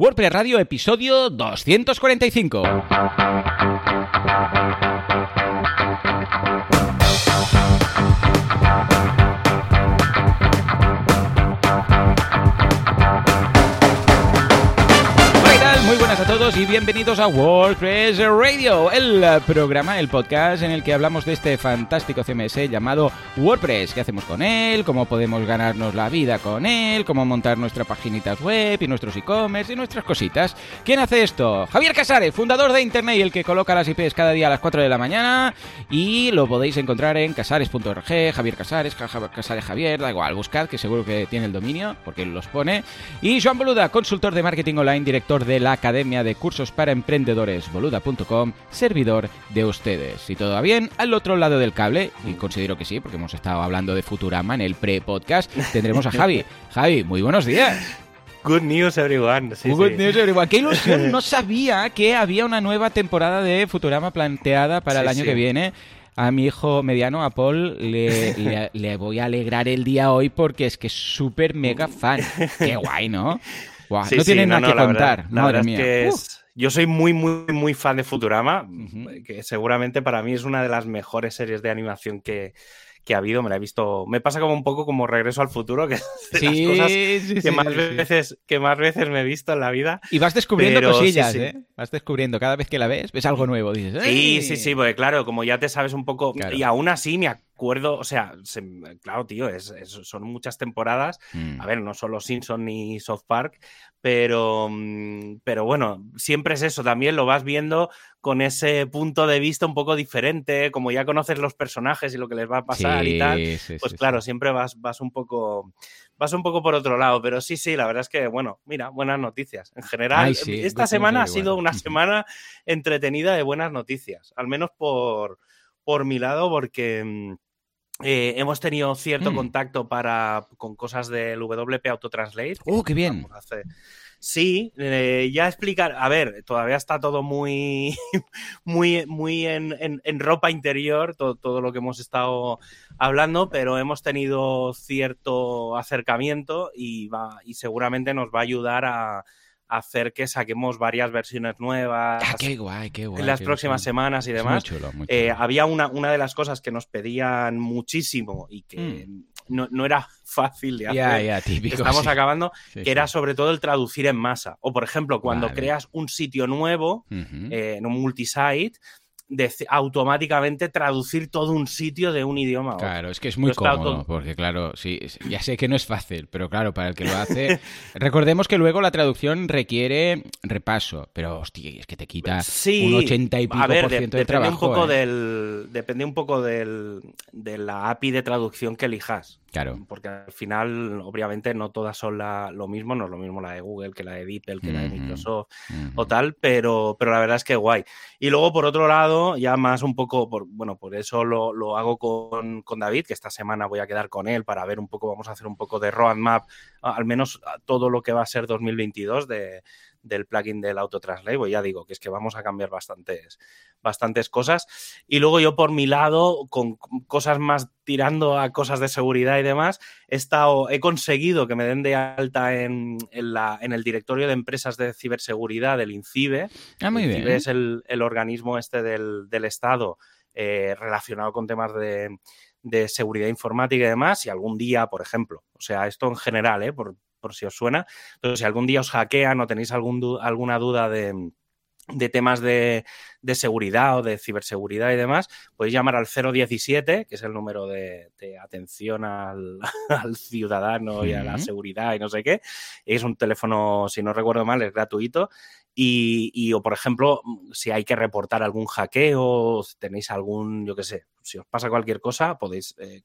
WordPress Radio, episodio 245. Todos y bienvenidos a WordPress Radio, el programa, el podcast en el que hablamos de este fantástico CMS llamado WordPress. ¿Qué hacemos con él? ¿Cómo podemos ganarnos la vida con él? ¿Cómo montar nuestras paginitas web y nuestros e-commerce y nuestras cositas? ¿Quién hace esto? Javier Casares, fundador de Internet y el que coloca las IPs cada día a las 4 de la mañana. Y lo podéis encontrar en casares.org, Javier Casares, Casares Javier, da igual, buscad que seguro que tiene el dominio porque él los pone. Y Joan Boluda, consultor de marketing online, director de la Academia de Cursos para Emprendedores, boluda.com, servidor de ustedes. Si todo va bien, al otro lado del cable, y considero que sí, porque hemos estado hablando de Futurama en el pre-podcast, tendremos a Javi. Javi, muy buenos días. Good news, everyone. Good news, everyone. Qué ilusión. No sabía que había una nueva temporada de Futurama planteada para el año que viene. A mi hijo mediano, a Paul, le, le, voy a alegrar el día hoy porque es que es súper mega fan. Qué guay, ¿no? No tiene nada que contar. Madre mía. yo soy muy, muy, muy fan de Futurama, que seguramente para mí es una de las mejores series de animación que, que ha habido, me la he visto. Me pasa como un poco como regreso al futuro, que es de las cosas que, más veces, que más veces me he visto en la vida. Y vas descubriendo cosillas, ¿eh? Vas descubriendo, cada vez que la ves, ves algo nuevo. Dices, sí, sí, sí, porque claro, como ya te sabes un poco. Y aún así me acuerdo, o sea, claro, tío, es, son muchas temporadas. Mm. A ver, no solo Simpson ni South Park, pero, mm, pero bueno, siempre es eso, también lo vas viendo con ese punto de vista un poco diferente, como ya conoces los personajes y lo que les va a pasar y tal, pues claro, siempre vas, vas un poco vas un poco por otro lado, pero sí, sí, la verdad es que, bueno, mira, buenas noticias. En general, esta semana ha sido una semana entretenida de buenas noticias, al menos por, por mi lado, porque mm, eh, hemos tenido cierto mm. contacto para, con cosas del WP Autotranslate. ¡Oh, qué bien! Sí, eh, ya explicar, a ver, todavía está todo muy, muy, muy en, ropa interior, todo, lo que hemos estado hablando, pero hemos tenido cierto acercamiento y, va, y seguramente nos va a ayudar a, hacer que saquemos varias versiones nuevas ah, qué guay, qué guay, en las próximas semanas y demás. Eh, había una, una de las cosas que nos pedían muchísimo y que mm. No, no, era fácil de hacer. Estamos acabando, que era sobre todo el traducir en masa. O, por ejemplo, cuando creas un sitio nuevo eh, en un multisite, de automáticamente traducir todo un sitio de un idioma a otro. Claro, es que es muy cómodo, porque claro, sí, ya sé que no es fácil, pero claro, para el que lo hace, recordemos que luego la traducción requiere repaso, pero hostia, es que te quita un 80 y pico por ciento de, trabajo. Un poco ¿eh? del, depende un poco del, de la API de traducción que elijas. Claro. Porque al final, obviamente, no todas son lo mismo, no es lo mismo la de Google que la de DeepL, que la de Microsoft o tal, pero, pero la verdad es que guay. Y luego, por otro lado, ya más un poco, por, bueno, por eso lo, hago con, con, David, que esta semana voy a quedar con él para ver un poco, vamos a hacer un poco de roadmap, al menos todo lo que va a ser 2022 de del plugin del Autotranslate, pues ya digo que es que vamos a cambiar bastantes, bastantes cosas. Y luego yo por mi lado, con cosas más tirando a cosas de seguridad y demás, he, estado, he conseguido que me den de alta en, la, en el directorio de empresas de ciberseguridad del INCIBE. Ah, muy INCIBE es el, organismo este del, Estado eh, relacionado con temas de, de seguridad informática y demás, y algún día, por ejemplo, o sea, esto en general, ¿eh? por, por si os suena. Pero si algún día os hackean o tenéis algún alguna duda de, temas de, seguridad o de ciberseguridad y demás, podéis llamar al 017, que es el número de, atención al, ciudadano y a la seguridad y no sé qué. Es un teléfono, si no recuerdo mal, es gratuito y, o por ejemplo, si hay que reportar algún hackeo, si tenéis algún, yo qué sé, si os pasa cualquier cosa, podéis eh,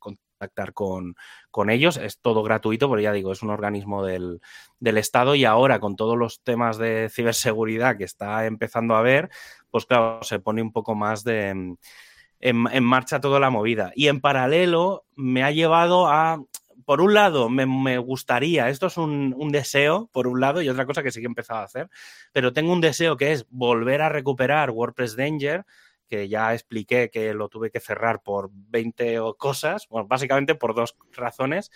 contactar con, con, ellos. Es todo gratuito, pero ya digo, es un organismo del, del, Estado y ahora con todos los temas de ciberseguridad que está empezando a ver, pues claro, se pone un poco más de... En, en marcha toda la movida. Y en paralelo me ha llevado a por un lado, me, gustaría, esto es un, deseo, por un lado, y otra cosa que sí que he empezado a hacer, pero tengo un deseo que es volver a recuperar WordPress Danger, que ya expliqué que lo tuve que cerrar por 20 cosas, bueno, básicamente por dos razones.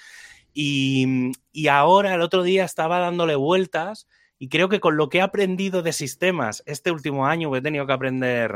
Y, y ahora el otro día estaba dándole vueltas Y creo que con lo que he aprendido de sistemas este último año, he tenido que aprender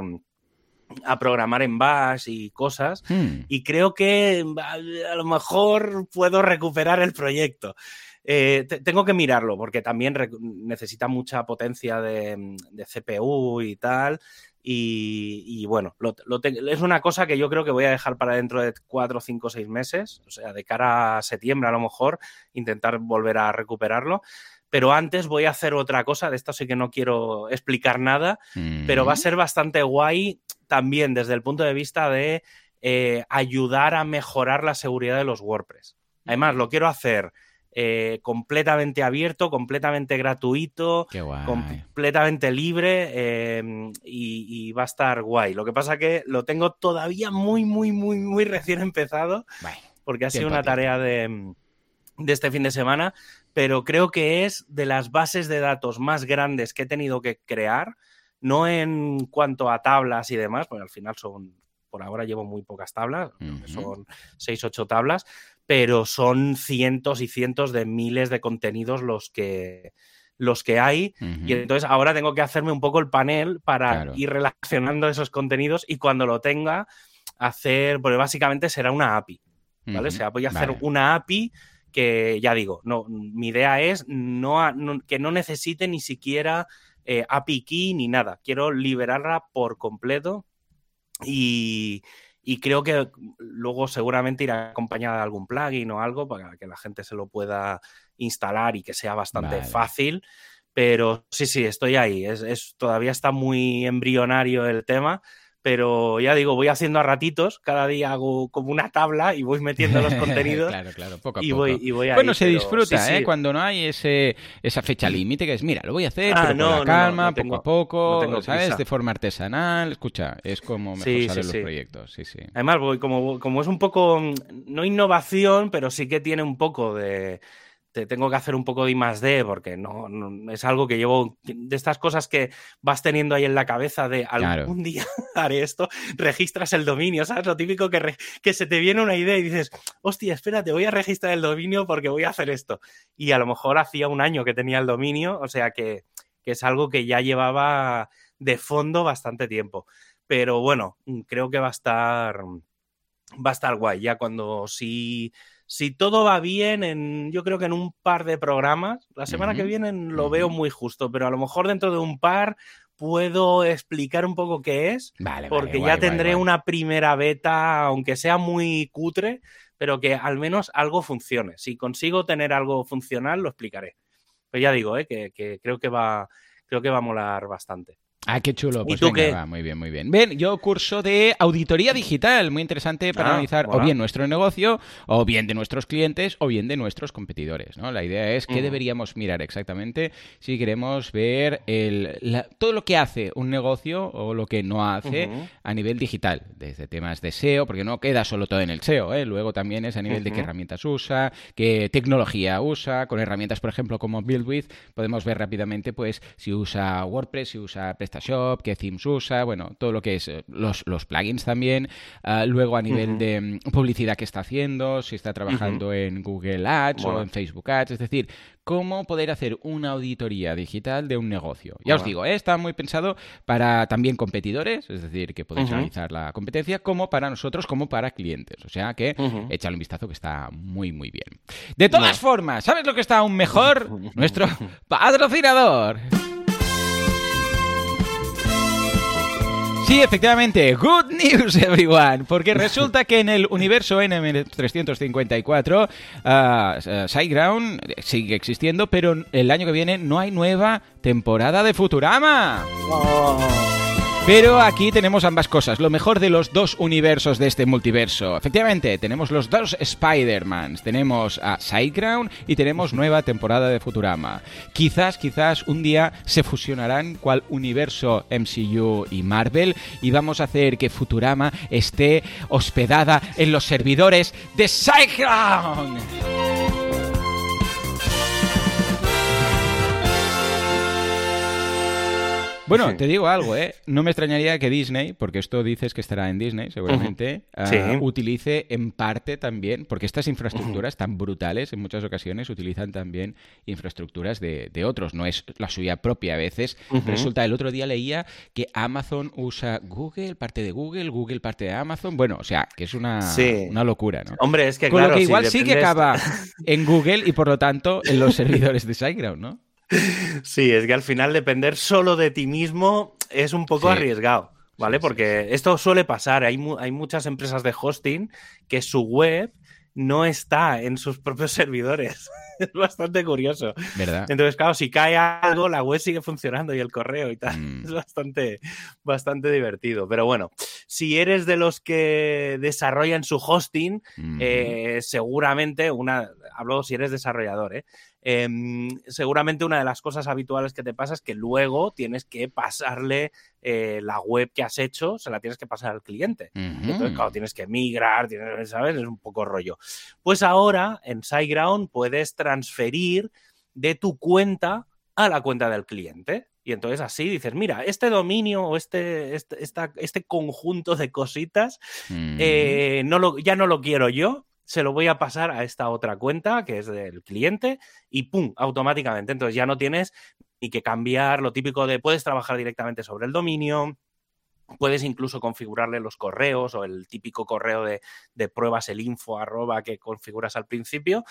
a programar en Bash y cosas, Hmm. y creo que a lo mejor puedo recuperar el proyecto. Eh, te- tengo que mirarlo porque también necesita mucha potencia de, de CPU y tal. Y, y bueno, lo- lo te- es una cosa que yo creo que voy a dejar para dentro de 4, 5, 6 meses, o sea, de cara a septiembre a lo mejor, intentar volver a recuperarlo. Pero antes voy a hacer otra cosa, de esto sí que no quiero explicar nada, pero va a ser bastante guay también desde el punto de vista de eh, ayudar a mejorar la seguridad de los WordPress. Además, lo quiero hacer eh, completamente abierto, completamente gratuito, completamente libre eh, y, y va a estar guay. Lo que pasa que lo tengo todavía muy, muy, muy, muy recién empezado Bueno, porque ha sido una tarea de, de este fin de semana, pero creo que es de las bases de datos más grandes que he tenido que crear, no en cuanto a tablas y demás, porque al final son, por ahora llevo muy pocas tablas, que Ujú. son 6, 8 tablas, pero son cientos y cientos de miles de contenidos los que, los que hay. Y entonces ahora tengo que hacerme un poco el panel para Claro. ir relacionando esos contenidos y cuando lo tenga, hacer, porque básicamente será una API. ¿vale? O sea, voy a hacer Vale. una API que, ya digo, no, mi idea es no, no- que no necesite ni siquiera eh, API key ni nada. Quiero liberarla por completo y, y creo que luego seguramente irá acompañada de algún plugin o algo para que la gente se lo pueda instalar y que sea bastante Vale. fácil. Pero sí, sí, estoy ahí. Es, es- todavía está muy embrionario el tema, pero ya digo, voy haciendo a ratitos. Cada día hago como una tabla y voy metiendo los contenidos claro, claro, poco a y, poco. voy, y voy ahí, Bueno, se pero disfruta, sí, ¿eh? sí. Cuando no hay ese, esa fecha límite que es, mira, lo voy a hacer, Ah, pero no, con la calma, no tengo- poco a poco, ¿sabes? prisa. De forma artesanal. Escucha, es como mejor Sí, salen los proyectos. Sí, sí. Además, voy, como, como es un poco, mm, no innovación, pero sí que tiene un poco de, te tengo que hacer un poco de I más D, porque no, no- es algo que llevo, de estas cosas que vas teniendo ahí en la cabeza de algún Claro. día haré esto, registras el dominio, ¿sabes? Lo típico que, re- que se te viene una idea y dices, hostia, espérate, voy a registrar el dominio porque voy a hacer esto. Y a lo mejor hacía un año que tenía el dominio, o sea que, que es algo que ya llevaba de fondo bastante tiempo. Pero bueno, creo que va a estar, va a estar guay. Ya cuando si, si todo va bien, en, yo creo que en un par de programas, la semana que viene lo veo muy justo, pero a lo mejor dentro de un par puedo explicar un poco qué es, Vale, porque vale, ya guay, tendré guay. una primera beta, aunque sea muy cutre, pero que al menos algo funcione. Si consigo tener algo funcional, lo explicaré. Pero ya digo, ¿eh? que, que creo que va, creo que va a molar bastante. Ah, qué chulo. ¿Y Pues tú venga, qué? va, muy bien, muy bien. Ven, yo curso de auditoría digital, muy interesante para Ah, analizar o bien nuestro negocio, o bien de nuestros clientes, o bien de nuestros competidores. ¿no? La idea es qué deberíamos mirar exactamente si queremos ver el, la- todo lo que hace un negocio o lo que no hace a nivel digital, desde temas de SEO, porque no queda solo todo en el SEO, ¿eh? luego también es a nivel de qué herramientas usa, qué tecnología usa, con herramientas, por ejemplo, como BuildWith, podemos ver rápidamente pues si usa WordPress, si usa PrestaShop, qué themes usa, bueno, todo lo que es eh, los, los plugins también, Ah, luego a nivel de mm, publicidad que está haciendo, si está trabajando en Google Ads o en Facebook Ads, es decir, cómo poder hacer una auditoría digital de un negocio. Ya os digo, ¿eh? está muy pensado para también competidores, es decir, que podéis Ujú. analizar la competencia, como para nosotros, como para clientes. O sea que échale un vistazo que está muy, muy bien. De todas No. formas, ¿sabes lo que está aún mejor? Nuestro patrocinador. Sí, efectivamente, good news everyone, porque resulta que en el universo NM354 ah, ah, SiteGround sigue existiendo, pero el año que viene no hay nueva temporada de Futurama. Pero aquí tenemos ambas cosas, lo mejor de los dos universos de este multiverso. Efectivamente, tenemos los dos Spider-Mans, tenemos a SiteGround y tenemos nueva temporada de Futurama. Quizás, quizás un día se fusionarán cual universo MCU y Marvel y vamos a hacer que Futurama esté hospedada en los servidores de SiteGround. Bueno, te digo algo, ¿eh? No me extrañaría que Disney, porque esto dices que estará en Disney, seguramente, uh utilice en parte también, porque estas infraestructuras tan brutales en muchas ocasiones utilizan también infraestructuras de, otros, no es la suya propia a veces. Resulta, el otro día leía que Amazon usa Google, parte de Google, Google parte de Amazon. Bueno, o sea, que es una, una locura, ¿no? Hombre, es que Con lo que igual sí que acaba en Google y por lo tanto en los servidores de SiteGround, ¿no? Sí, es que al final depender solo de ti mismo es un poco arriesgado, ¿vale? Porque esto suele pasar. Hay, hay muchas empresas de hosting que su web no está en sus propios servidores. es bastante curioso. ¿Verdad? Entonces, claro, si cae algo, la web sigue funcionando y el correo y tal. Mm. Es bastante, bastante divertido. Pero bueno, si eres de los que desarrollan su hosting, eh, seguramente una. Hablo si eres desarrollador, ¿eh? Em, seguramente una de las cosas habituales que te pasa es que luego tienes que pasarle eh, la web que has hecho, se la tienes que pasar al cliente. Entonces, claro, tienes que migrar, tienes, ¿sabes? Es un poco rollo. Pues ahora en SiteGround puedes transferir de tu cuenta a la cuenta del cliente. Y entonces así dices, mira, este dominio o este, este, este conjunto de cositas eh, no lo, ya no lo quiero yo, se lo voy a pasar a esta otra cuenta que es del cliente y ¡pum! automáticamente. Entonces ya no tienes ni que cambiar lo típico de puedes trabajar directamente sobre el dominio. Puedes incluso configurarle los correos o el típico correo de, pruebas, el info arroba que configuras al principio,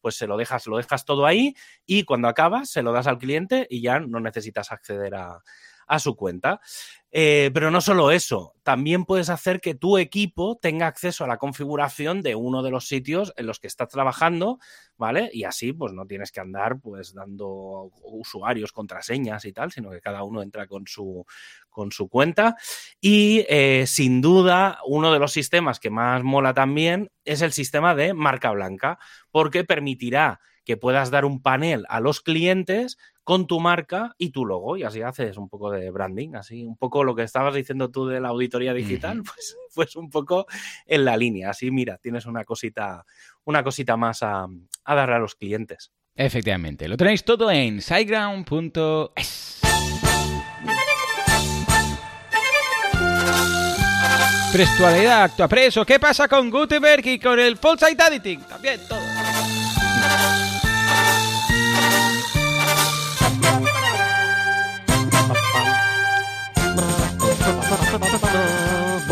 pues se lo dejas, lo dejas todo ahí y cuando acabas se lo das al cliente y ya no necesitas acceder a, a su cuenta. Eh, pero no solo eso, también puedes hacer que tu equipo tenga acceso a la configuración de uno de los sitios en los que estás trabajando, ¿vale? Y así, pues no tienes que andar pues dando usuarios, contraseñas y tal, sino que cada uno entra con su, con su cuenta. Y eh, sin duda, uno de los sistemas que más mola también es el sistema de marca blanca, porque permitirá que puedas dar un panel a los clientes con tu marca y tu logo y así haces un poco de branding, así un poco lo que estabas diciendo tú de la auditoría digital, pues, pues, un poco en la línea, así mira, tienes una cosita, una cosita más a, a darle a los clientes. Efectivamente, lo tenéis todo en siteground.es. Prestualidad, preso. ¿Qué pasa con Gutenberg y con el Full Site Editing? También todo.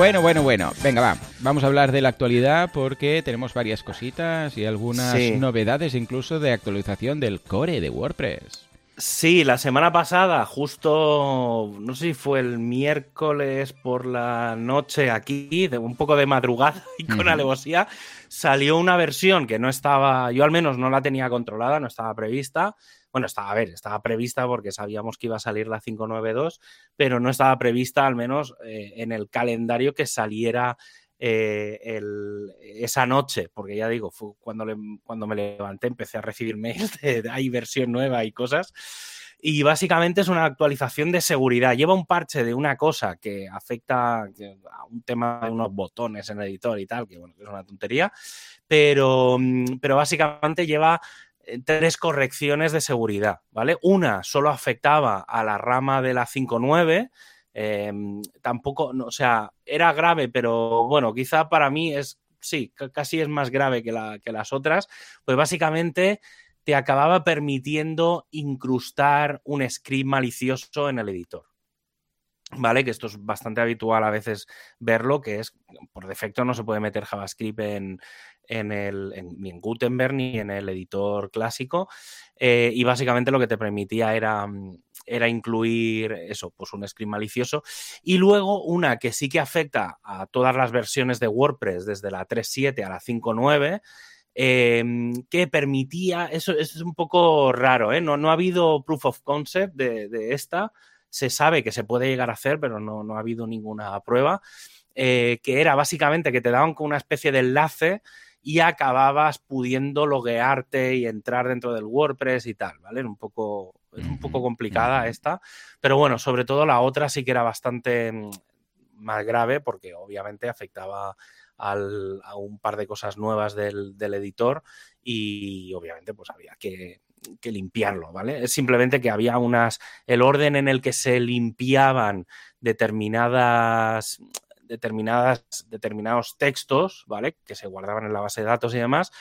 Bueno, bueno, bueno. Venga, va. Vamos a hablar de la actualidad porque tenemos varias cositas y algunas novedades incluso de actualización del core de WordPress. Sí, la semana pasada, justo, no sé si fue el miércoles por la noche aquí, de un poco de madrugada y con alevosía, salió una versión que no estaba, yo al menos no la tenía controlada, no estaba prevista, bueno, estaba, a ver, estaba prevista porque sabíamos que iba a salir la 592, pero no estaba prevista al menos eh, en el calendario que saliera eh, esa noche, porque ya digo, fue cuando, cuando me levanté empecé a recibir mails de, hay versión nueva y cosas. Y básicamente es una actualización de seguridad. Lleva un parche de una cosa que afecta a un tema de unos botones en el editor y tal, que bueno, que es una tontería, pero, mm, pero básicamente lleva tres correcciones de seguridad, ¿vale? Una solo afectaba a la rama de la 5.9, em, tampoco, o sea, era grave, pero bueno, quizá para mí es, sí, casi es más grave que las otras, pues básicamente te acababa permitiendo incrustar un script malicioso en el editor. ¿Vale? Que esto es bastante habitual a veces verlo, que es por defecto no se puede meter JavaScript en, en el, ni en Gutenberg ni en el editor clásico. Eh, y básicamente lo que te permitía era, mm, era incluir eso, pues un script malicioso. Y luego una que sí que afecta a todas las versiones de WordPress desde la 3.7 a la 5.9. Em, que permitía, eso, es un poco raro, ¿eh? no, no ha habido proof of concept de, esta, se sabe que se puede llegar a hacer, pero no, no ha habido ninguna prueba, eh, que era básicamente que te daban con una especie de enlace y acababas pudiendo loguearte y entrar dentro del WordPress y tal, ¿vale? Un poco, es un poco complicada esta, pero bueno, sobre todo la otra sí que era bastante mm, más grave porque obviamente afectaba a un par de cosas nuevas del, editor y obviamente pues había que, que limpiarlo, ¿vale? Es simplemente que había unas, el orden en el que se limpiaban determinadas determinadas, determinados textos, ¿vale? Que se guardaban en la base de datos y demás,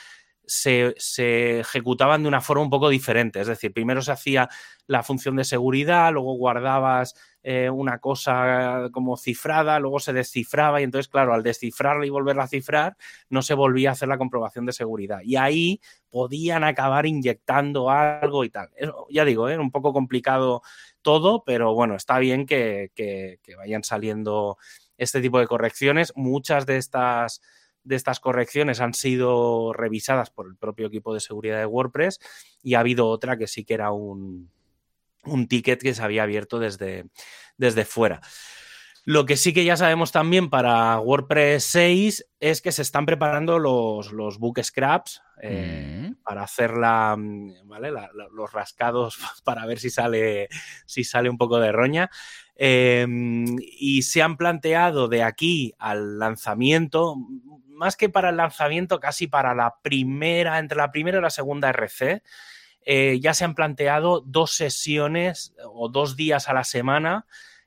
se, se, ejecutaban de una forma un poco diferente. Es decir, primero se hacía la función de seguridad, luego guardabas eh, una cosa como cifrada, luego se descifraba y entonces, claro, al descifrarla y volverla a cifrar, no se volvía a hacer la comprobación de seguridad. Y ahí podían acabar inyectando algo y tal. ya digo, es ¿eh? un poco complicado todo, pero bueno, está bien que, que vayan saliendo este tipo de correcciones. Muchas de estas, de estas correcciones han sido revisadas por el propio equipo de seguridad de WordPress y ha habido otra que sí que era un, un ticket que se había abierto desde, desde fuera. Lo que sí que ya sabemos también para WordPress 6 es que se están preparando los, los book scraps eh, mm. para hacer la, ¿vale? los rascados para ver si sale, si sale un poco de roña. Em, y se han planteado de aquí al lanzamiento, más que para el lanzamiento, casi para la primera, entre la primera y la segunda RC, eh, ya se han planteado dos sesiones o dos días a la semana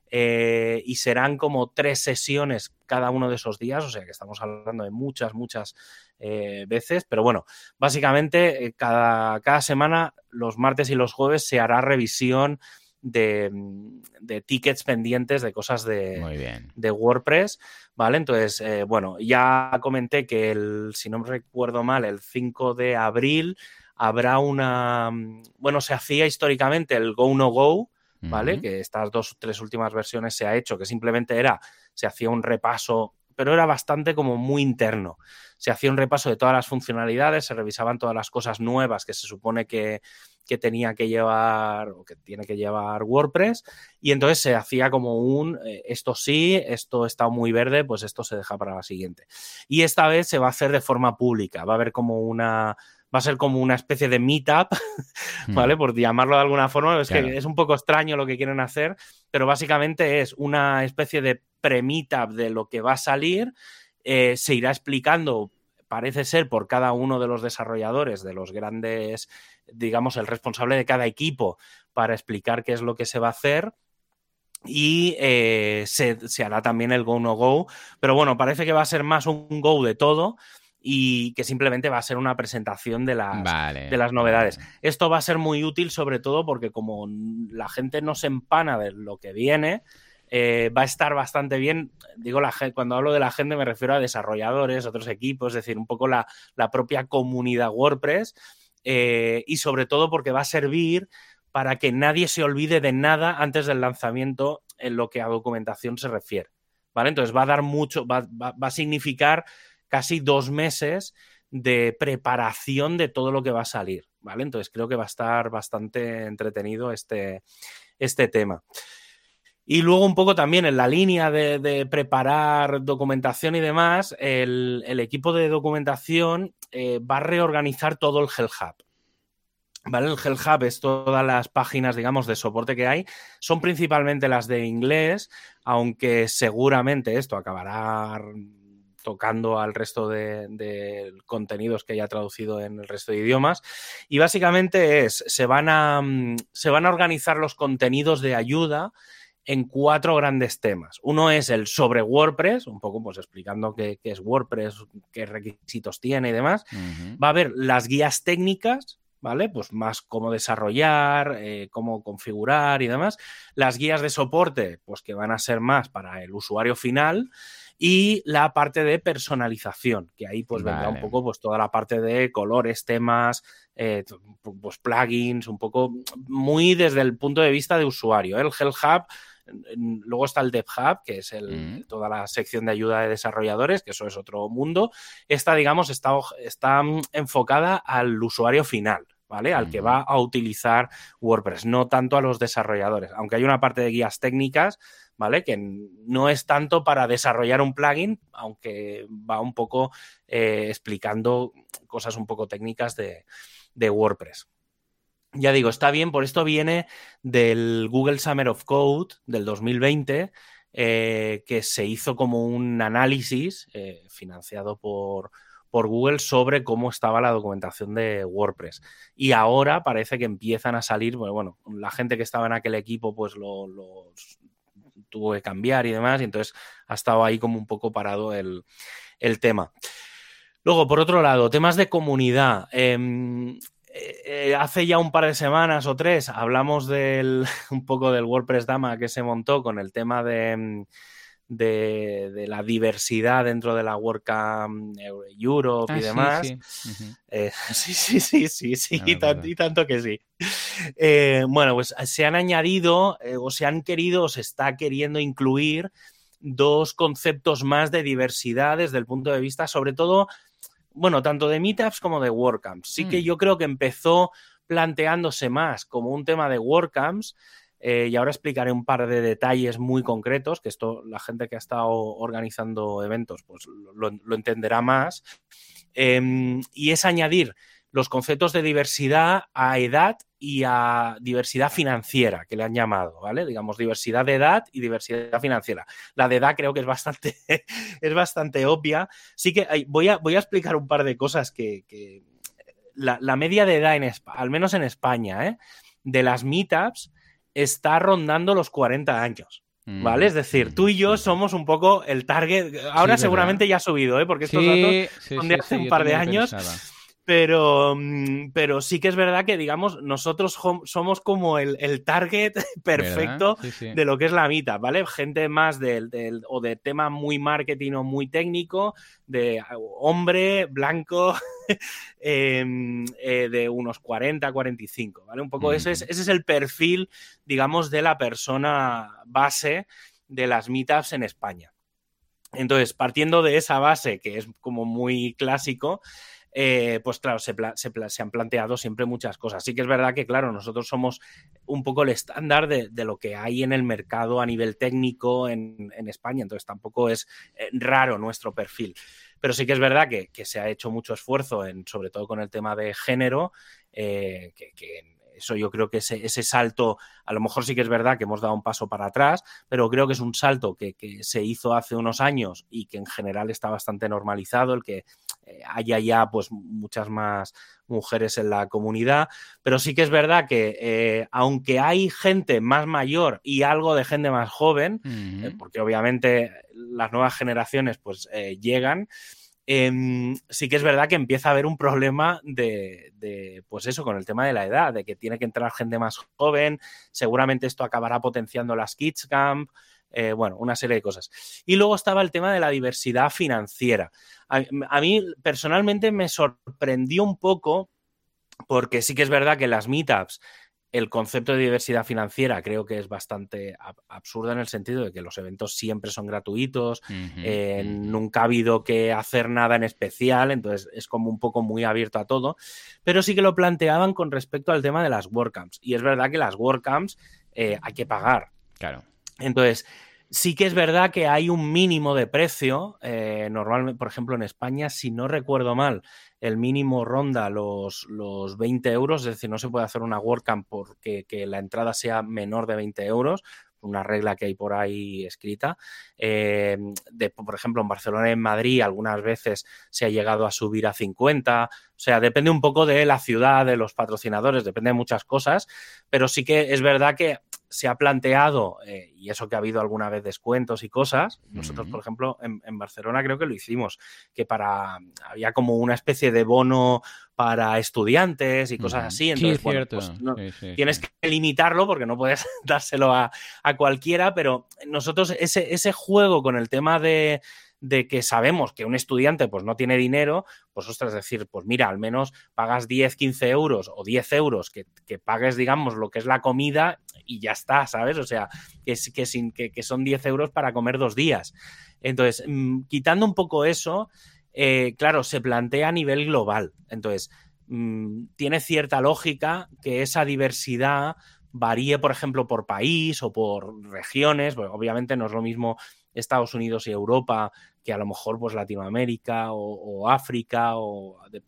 eh, y serán como tres sesiones cada uno de esos días, o sea que estamos hablando de muchas, muchas eh, veces, pero bueno, básicamente cada, cada semana, los martes y los jueves, se hará revisión Mm, de, tickets pendientes de cosas de, de WordPress, ¿vale? Entonces, eh, bueno, ya comenté que el, si no me recuerdo mal, el 5 de abril habrá una, mm, bueno, se hacía históricamente el Go No Go, ¿vale? Que estas dos tres últimas versiones se ha hecho, que simplemente era, se hacía un repaso, pero era bastante como muy interno. Se hacía un repaso de todas las funcionalidades, se revisaban todas las cosas nuevas que se supone que, que tenía que llevar o que tiene que llevar WordPress y entonces se hacía como un eh, esto sí, esto está muy verde, pues esto se deja para la siguiente. Y esta vez se va a hacer de forma pública, va a haber como una va a ser como una especie de meetup, ¿vale? Mm. Por llamarlo de alguna forma, es que es un poco extraño lo que quieren hacer, pero básicamente es una especie de pre-meetup de lo que va a salir, eh, se irá explicando parece ser por cada uno de los desarrolladores de los grandes digamos, el responsable de cada equipo para explicar qué es lo que se va a hacer. Y eh, se, hará también el Go No Go. Pero bueno, parece que va a ser más un Go de todo y que simplemente va a ser una presentación de las, de las novedades. Esto va a ser muy útil, sobre todo porque como la gente no se empana de lo que viene, eh, va a estar bastante bien. Digo, la, cuando hablo de la gente me refiero a desarrolladores, otros equipos, es decir, un poco la, la propia comunidad WordPress eh, y sobre todo porque va a servir para que nadie se olvide de nada antes del lanzamiento en lo que a documentación se refiere. ¿Vale? Entonces va a dar mucho, va, a significar casi dos meses de preparación de todo lo que va a salir. ¿Vale? Entonces creo que va a estar bastante entretenido este, este tema. Y luego un poco también en la línea de, preparar documentación y demás, el, equipo de documentación eh, va a reorganizar todo el Hell Hub. ¿Vale? El Hell Hub es todas las páginas, digamos, de soporte que hay. Son principalmente las de inglés, aunque seguramente esto acabará tocando al resto de, contenidos que haya traducido en el resto de idiomas. Y básicamente es, se van a, mm, se van a organizar los contenidos de ayuda en cuatro grandes temas. Uno es el sobre WordPress, un poco pues explicando qué, es WordPress, qué requisitos tiene y demás. Va a haber las guías técnicas, ¿vale? Pues más cómo desarrollar, eh, cómo configurar y demás. Las guías de soporte, pues que van a ser más para el usuario final. Y la parte de personalización, que ahí pues vendrá un poco pues toda la parte de colores, temas, eh, pues plugins, un poco muy desde el punto de vista de usuario. El Hell Hub Luego está el DevHub, que es el, mm. toda la sección de ayuda de desarrolladores, que eso es otro mundo. Esta, digamos, está, está mm, enfocada al usuario final. ¿vale? Al que va a utilizar WordPress, no tanto a los desarrolladores, aunque hay una parte de guías técnicas, ¿vale? Que no es tanto para desarrollar un plugin, aunque va un poco eh, explicando cosas un poco técnicas de, de WordPress ya digo, está bien, por esto viene del Google Summer of Code del 2020, eh, que se hizo como un análisis eh, financiado por, por Google sobre cómo estaba la documentación de WordPress. Y ahora parece que empiezan a salir, bueno, la gente que estaba en aquel equipo pues lo, tuvo que cambiar y demás, y entonces ha estado ahí como un poco parado el, tema. Luego, por otro lado, temas de comunidad. Em, eh, hace ya un par de semanas o tres hablamos del, un poco del WordPress Dama que se montó con el tema de em, de, la diversidad dentro de la WordCamp Europe y ah, demás. Eh, sí, sí. sí, sí, sí, y, tanto que sí. Eh, bueno, pues se han añadido eh, o se han querido o se está queriendo incluir dos conceptos más de diversidad desde el punto de vista, sobre todo, bueno, tanto de meetups como de WordCamps. Sí que mm. yo creo que empezó planteándose más como un tema de WordCamps eh, y ahora explicaré un par de detalles muy concretos, que esto la gente que ha estado organizando eventos pues lo, entenderá más. Em, y es añadir los conceptos de diversidad a edad y a diversidad financiera, que le han llamado, ¿vale? Digamos, diversidad de edad y diversidad financiera. La de edad creo que es bastante, es bastante obvia. Sí que voy a, voy a explicar un par de cosas que... la, media de edad, en, al menos en España, ¿eh? de las meetups, está rondando los 40 años. ¿Vale? Es decir, tú y yo somos un poco el target. Ahora seguramente ya ha subido, ¿eh? Porque estos datos son de hace un par de años. Pero, mm, pero sí que es verdad que, digamos, nosotros somos como el, target perfecto de lo que es la mitad, ¿vale? Gente más del, o de tema muy marketing o muy técnico, de hombre, blanco, em, eh, de unos 40, 45, ¿vale? Un poco ese, es, ese es el perfil, digamos, de la persona base de las meetups en España. Entonces, partiendo de esa base, que es como muy clásico, eh, pues claro, se, han planteado siempre muchas cosas. Sí que es verdad que, claro, nosotros somos un poco el estándar de, lo que hay en el mercado a nivel técnico en, España, entonces tampoco es eh, raro nuestro perfil. Pero sí que es verdad que, se ha hecho mucho esfuerzo, sobre todo con el tema de género, eh, que, que eso yo creo que ese, salto, a lo mejor sí que es verdad que hemos dado un paso para atrás, pero creo que es un salto que, se hizo hace unos años y que en general está bastante normalizado, el que haya ya pues muchas más mujeres en la comunidad, pero sí que es verdad que eh, aunque hay gente más mayor y algo de gente más joven, eh, porque obviamente las nuevas generaciones pues llegan, Em, sí que es verdad que empieza a haber un problema de, pues eso, con el tema de la edad, de que tiene que entrar gente más joven, seguramente esto acabará potenciando las Kids Camp, eh, bueno, una serie de cosas. Y luego estaba el tema de la diversidad financiera. a mí personalmente me sorprendió un poco porque sí que es verdad que las meetups el concepto de diversidad financiera creo que es bastante absurdo en el sentido de que los eventos siempre son gratuitos, eh, nunca ha habido que hacer nada en especial, entonces es como un poco muy abierto a todo, pero sí que lo planteaban con respecto al tema de las WordCamps. Y es verdad que las WordCamps eh, hay que pagar. Claro. Entonces, Sí que es verdad que hay un mínimo de precio. Eh, normalmente, por ejemplo, en España, si no recuerdo mal, el mínimo ronda los, los 20 euros, es decir, no se puede hacer una WordCamp porque que la entrada sea menor de 20 euros, una regla que hay por ahí escrita. Eh, de, por ejemplo, en Barcelona y en Madrid algunas veces se ha llegado a subir a 50. O sea, depende un poco de la ciudad, de los patrocinadores, depende de muchas cosas, pero sí que es verdad que se ha planteado, eh, y eso que ha habido alguna vez descuentos y cosas, nosotros, por ejemplo, en, Barcelona creo que lo hicimos, que para, había como una especie de bono para estudiantes y cosas así, entonces, pues, tienes que limitarlo porque no puedes dárselo a, a cualquiera, pero nosotros ese, ese juego con el tema de de que sabemos que un estudiante pues no tiene dinero, pues ostras, decir, pues mira, al menos pagas 10, 15 euros o 10 euros, que, pagues, digamos, lo que es la comida y ya está, ¿sabes? O sea, que, que, sin, que, son 10 euros para comer dos días. Entonces, mm, quitando un poco eso, eh, claro, se plantea a nivel global. Entonces, mm, tiene cierta lógica que esa diversidad varíe, por ejemplo, por país o por regiones. obviamente no es lo mismo Estados Unidos y Europa que a lo mejor pues Latinoamérica o, África o de,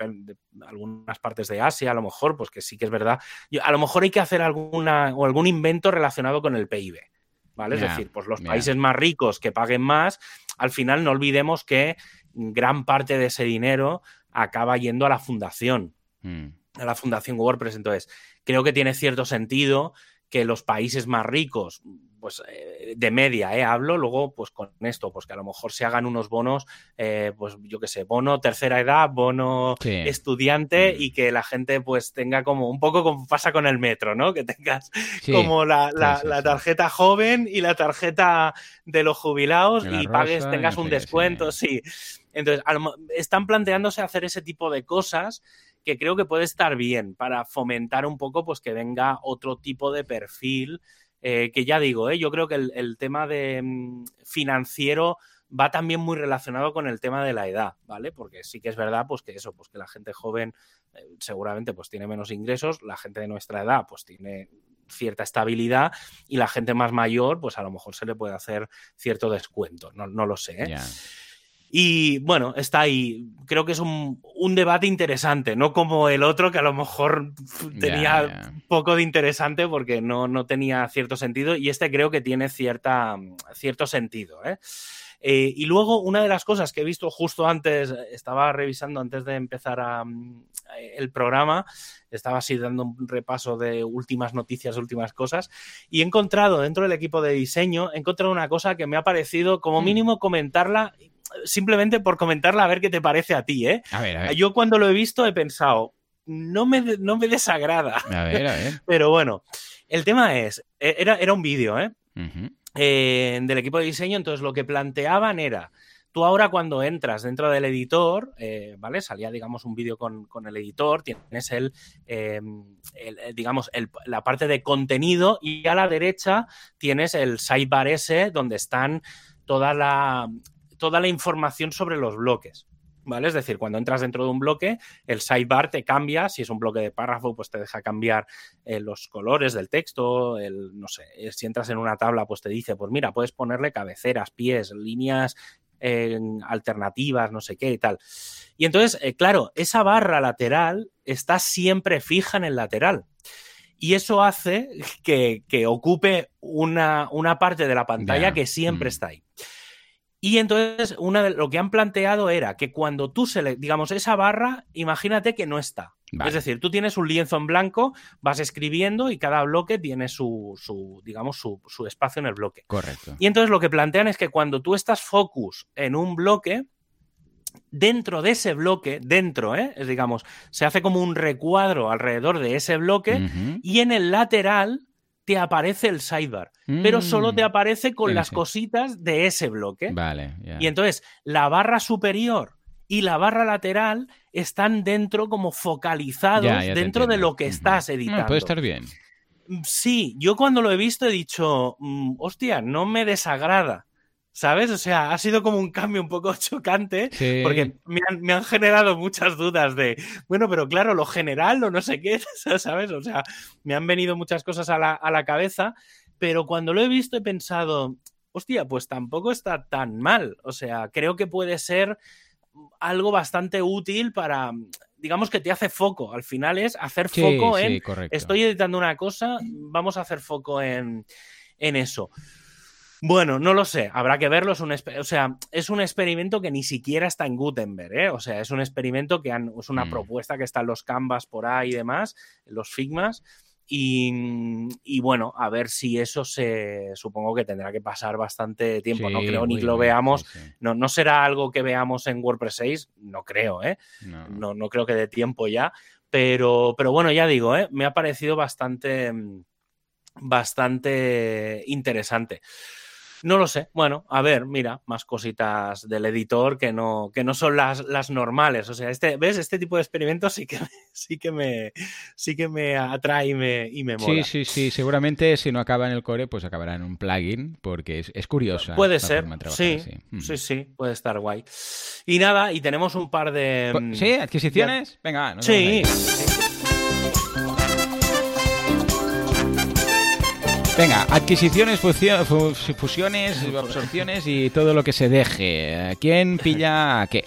algunas partes de Asia, a lo mejor, pues que sí que es verdad. a lo mejor hay que hacer alguna o algún invento relacionado con el PIB. ¿vale? Es decir, pues los países más ricos que paguen más, al final no olvidemos que gran parte de ese dinero acaba yendo a la fundación, Mm. a la fundación WordPress. Entonces, creo que tiene cierto sentido que los países más ricos, pues eh, de media, eh, hablo, luego pues con esto, pues que a lo mejor se hagan unos bonos, eh, pues yo qué sé, bono tercera edad, bono Sí. estudiante Mm. y que la gente pues tenga como un poco como pasa con el metro, ¿no? Que tengas Sí. como la, la- tarjeta joven y la tarjeta de los jubilados De y pagues, rosa, tengas un descuento, sí. Entonces, están planteándose hacer ese tipo de cosas que creo que puede estar bien para fomentar un poco pues que venga otro tipo de perfil eh, que ya digo, eh, yo creo que el, tema de mm, financiero va también muy relacionado con el tema de la edad, ¿vale? Porque sí que es verdad, pues que eso, pues que la gente joven eh, seguramente pues tiene menos ingresos, la gente de nuestra edad pues tiene cierta estabilidad y la gente más mayor pues a lo mejor se le puede hacer cierto descuento, no, no lo sé, ¿eh? Y bueno, está ahí. Creo que es un, un debate interesante, no como el otro que a lo mejor tenía poco de interesante porque no, no tenía cierto sentido y este creo que tiene cierta, cierto sentido. ¿eh? Eh, y luego una de las cosas que he visto justo antes, estaba revisando antes de empezar a, mm, el programa, estaba así dando un repaso de últimas noticias, últimas cosas, y he encontrado dentro del equipo de diseño, he encontrado una cosa que me ha parecido como Mm. mínimo comentarla, simplemente por comentarla a ver qué te parece a ti. ¿eh? A ver, a ver. Yo cuando lo he visto he pensado, no me, no me desagrada, A ver, a ver. pero bueno, el tema es, e- era, era un vídeo, ¿eh? Eh, del equipo de diseño, entonces lo que planteaban era, tú ahora cuando entras dentro del editor, eh, ¿vale? Salía, digamos, un vídeo con, con el editor, tienes el, eh, el, digamos, el- la parte de contenido y a la derecha tienes el sidebar ese donde están toda la, toda la información sobre los bloques. ¿Vale? Es decir, cuando entras dentro de un bloque, el sidebar te cambia. Si es un bloque de párrafo, pues te deja cambiar eh, los colores del texto. El, no sé, eh, si entras en una tabla, pues te dice, pues mira, puedes ponerle cabeceras, pies, líneas eh, alternativas, no sé qué y tal. Y entonces, eh, claro, esa barra lateral está siempre fija en el lateral. Y eso hace que, que ocupe una, una parte de la pantalla que siempre mm. está ahí. Y entonces, una de, lo que han planteado era que cuando tú se digamos, esa barra, imagínate que no está. Vale. Es decir, tú tienes un lienzo en blanco, vas escribiendo y cada bloque tiene su, su digamos, su, su espacio en el bloque. Correcto. Y entonces lo que plantean es que cuando tú estás focus en un bloque, dentro de ese bloque, dentro, ¿eh? es digamos, se hace como un recuadro alrededor de ese bloque y en el lateral te aparece el sidebar, pero solo te Mm. aparece con Sí, las sí. cositas de ese bloque. Vale. Y entonces la barra superior y la barra lateral están dentro como focalizados Ya, ya te dentro de lo que estás Bueno, editando. puede estar bien. Sí, yo cuando lo he visto he dicho, mm, hostia, no me desagrada. ¿Sabes? O sea, ha sido como un cambio un poco chocante Sí. porque me han, me han generado muchas dudas de, bueno, pero claro, lo general o no sé qué, ¿sabes? O sea, me han venido muchas cosas a la, a la cabeza, pero cuando lo he visto he pensado, hostia, pues tampoco está tan mal. O sea, creo que puede ser algo bastante útil para, digamos que te hace foco. Al final es hacer Sí, foco en sí, correcto. estoy editando una cosa, vamos a hacer foco en, en eso. Bueno, no lo sé, habrá que verlo. Es un, o sea, es un experimento que ni siquiera está en Gutenberg, ¿eh? O sea, es un experimento que han- es una Mm. propuesta que está en los Canvas por ahí y demás, en los Figmas. Y, y bueno, a ver si eso se. Supongo que tendrá que pasar bastante tiempo. no creo ni que lo veamos. sí, sí. No, no será algo que veamos en WordPress 6, no creo, ¿eh? No. no, no creo que dé tiempo ya, pero, pero bueno, ya digo, ¿eh? me ha parecido bastante, bastante interesante. No lo sé. Bueno, a ver, mira, más cositas del editor que no, que no son las, las normales. O sea, este, ¿ves? Este tipo de experimentos sí que, sí que me sí que me atrae y me, y me Sí, mola. sí, sí. Seguramente si no acaba en el core, pues acabará en un plugin, porque es, es curiosa. Puede ser, trabajar sí. Mm. sí, sí, puede estar guay. Y nada, y tenemos un par de... ¿Sí? ¿Adquisiciones? Venga, nos Sí, Venga, adquisiciones, fusio- fu- fusiones, absorciones y todo lo que se deje. ¿Quién pilla qué?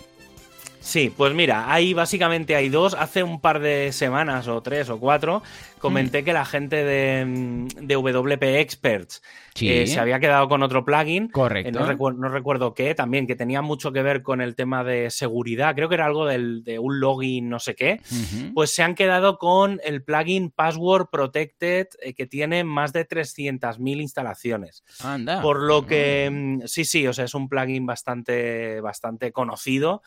Sí, pues mira, ahí básicamente hay dos. Hace un par de semanas o tres o cuatro comenté que la gente de, mm, de WP Experts eh, se había quedado con otro plugin. Correcto. no, recuerdo qué, también, que tenía mucho que ver con el tema de seguridad. Creo que era algo de un login, no sé qué. Pues se han quedado con el plugin Password Protected, que tiene más de 300.000 instalaciones. Anda. Por lo que, mm, sí, sí, o sea, es un plugin bastante, bastante conocido.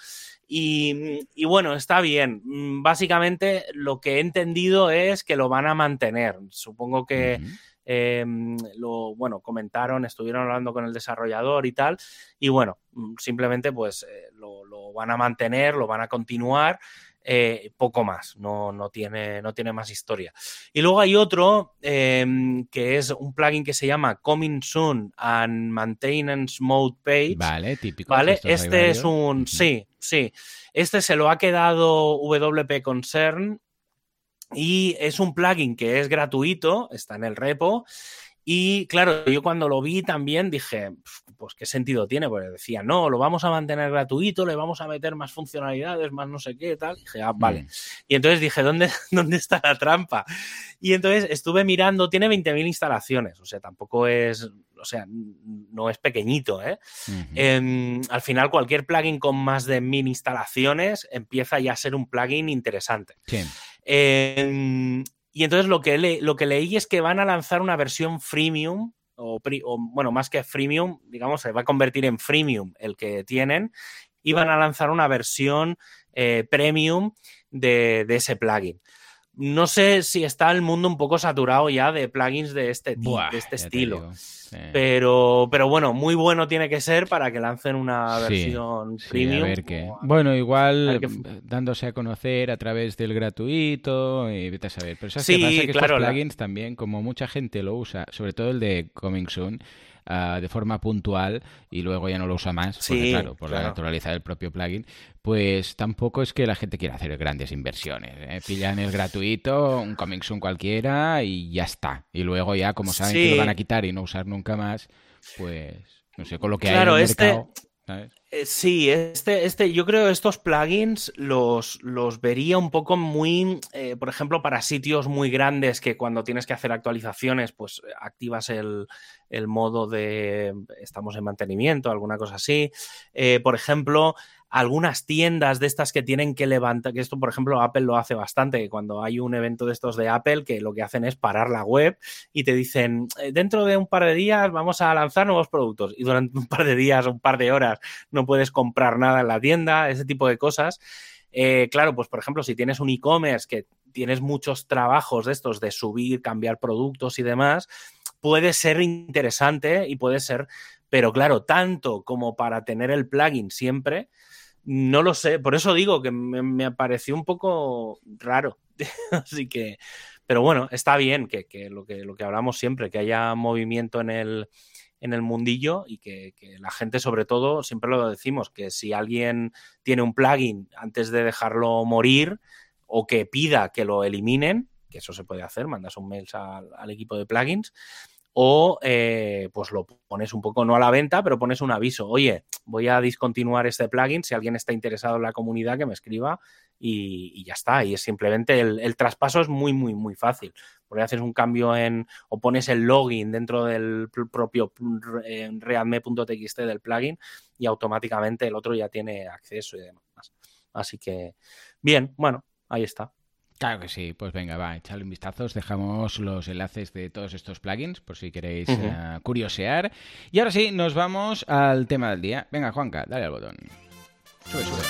Y, bueno, está bien. Mm, básicamente lo que he entendido es que lo van a mantener. Supongo que em, lo, bueno, comentaron, estuvieron hablando con el desarrollador y tal. Y bueno, mm, simplemente pues eh, lo, van a mantener, lo van a continuar. Eh, poco más, no, no, tiene, no tiene más historia. Y luego hay otro em, que es un plugin que se llama Coming Soon and Maintenance Mode Page. Vale, típico. Vale, este es un, sí, sí. Este se lo ha quedado WP Concern y es un plugin que es gratuito, está en el repo y claro, yo cuando lo vi también dije, pues qué sentido tiene, porque decía, no, lo vamos a mantener gratuito, le vamos a meter más funcionalidades, más no sé qué, tal. Y dije, ah, vale. Mm. Y entonces dije, ¿dónde, ¿dónde está la trampa? Y entonces estuve mirando, tiene 20.000 instalaciones, o sea, tampoco es, o sea, no es pequeñito, ¿eh? Em, al final, cualquier plugin con más de 1.000 instalaciones empieza ya a ser un plugin interesante. Sí. Em, y entonces lo que, lo que leí es que van a lanzar una versión freemium, o, bueno, más que freemium, digamos, se va a convertir en freemium el que tienen, y van a lanzar una versión eh, premium de, de, ese plugin. No sé si está el mundo un poco saturado ya de plugins de este, de este estilo. Pero, pero bueno, muy bueno tiene que ser para que lancen una versión premium. Bueno, igual dándose a conocer a través del gratuito y vete a saber. Pero ¿sabes sí, pasa? Que estos plugins también, como mucha gente lo usa, sobre todo el de Coming Soon, Ah, de forma puntual y luego ya no lo usa más, claro, por la naturaleza del propio plugin, pues tampoco es que la gente quiera hacer grandes inversiones. ¿eh? Pillan el gratuito, un Coming Soon cualquiera y ya está. Y luego ya, como saben que lo van a quitar y no usar nunca más, pues no sé, con lo que hay en el este mercado, sí, este, este, yo creo que estos plugins los, los vería un poco muy, eh, por ejemplo, para sitios muy grandes que cuando tienes que hacer actualizaciones, pues activas el, el modo de estamos en mantenimiento, alguna cosa así. Eh, por ejemplo, algunas tiendas de estas que tienen que levantar, que esto por ejemplo Apple lo hace bastante, que cuando hay un evento de estos de Apple que lo que hacen es parar la web y te dicen, eh, dentro de un par de días vamos a lanzar nuevos productos y durante un par de días, un par de horas no puedes comprar nada en la tienda, ese tipo de cosas. Eh, claro, pues por ejemplo, si tienes un e-commerce que tienes muchos trabajos de estos de subir, cambiar productos y demás, puede ser interesante y puede ser, pero claro, tanto como para tener el plugin siempre, no lo sé, por eso digo que me, pareció un poco raro. Así que, pero bueno, está bien que, lo que lo que hablamos siempre, que haya movimiento en el, en el mundillo y que, la gente, sobre todo, siempre lo decimos, que si alguien tiene un plugin antes de dejarlo morir o que pida que lo eliminen, que eso se puede hacer, mandas un mail al equipo de plugins, o eh, pues lo pones un poco no a la venta, pero pones un aviso, oye, voy a discontinuar este plugin, si alguien está interesado en la comunidad que me escriba y, ya está, y es simplemente el, traspaso es muy, muy, muy fácil, porque haces un cambio en, o pones el login dentro del propio readme.txt del plugin y automáticamente el otro ya tiene acceso y demás. Así que, bien, bueno, ahí está. Claro que sí, pues venga, va, echadle un vistazo. Os dejamos los enlaces de todos estos plugins por si queréis eh, curiosear. Y ahora sí, nos vamos al tema del día. Venga, Juanca, dale al botón. Sube, sube.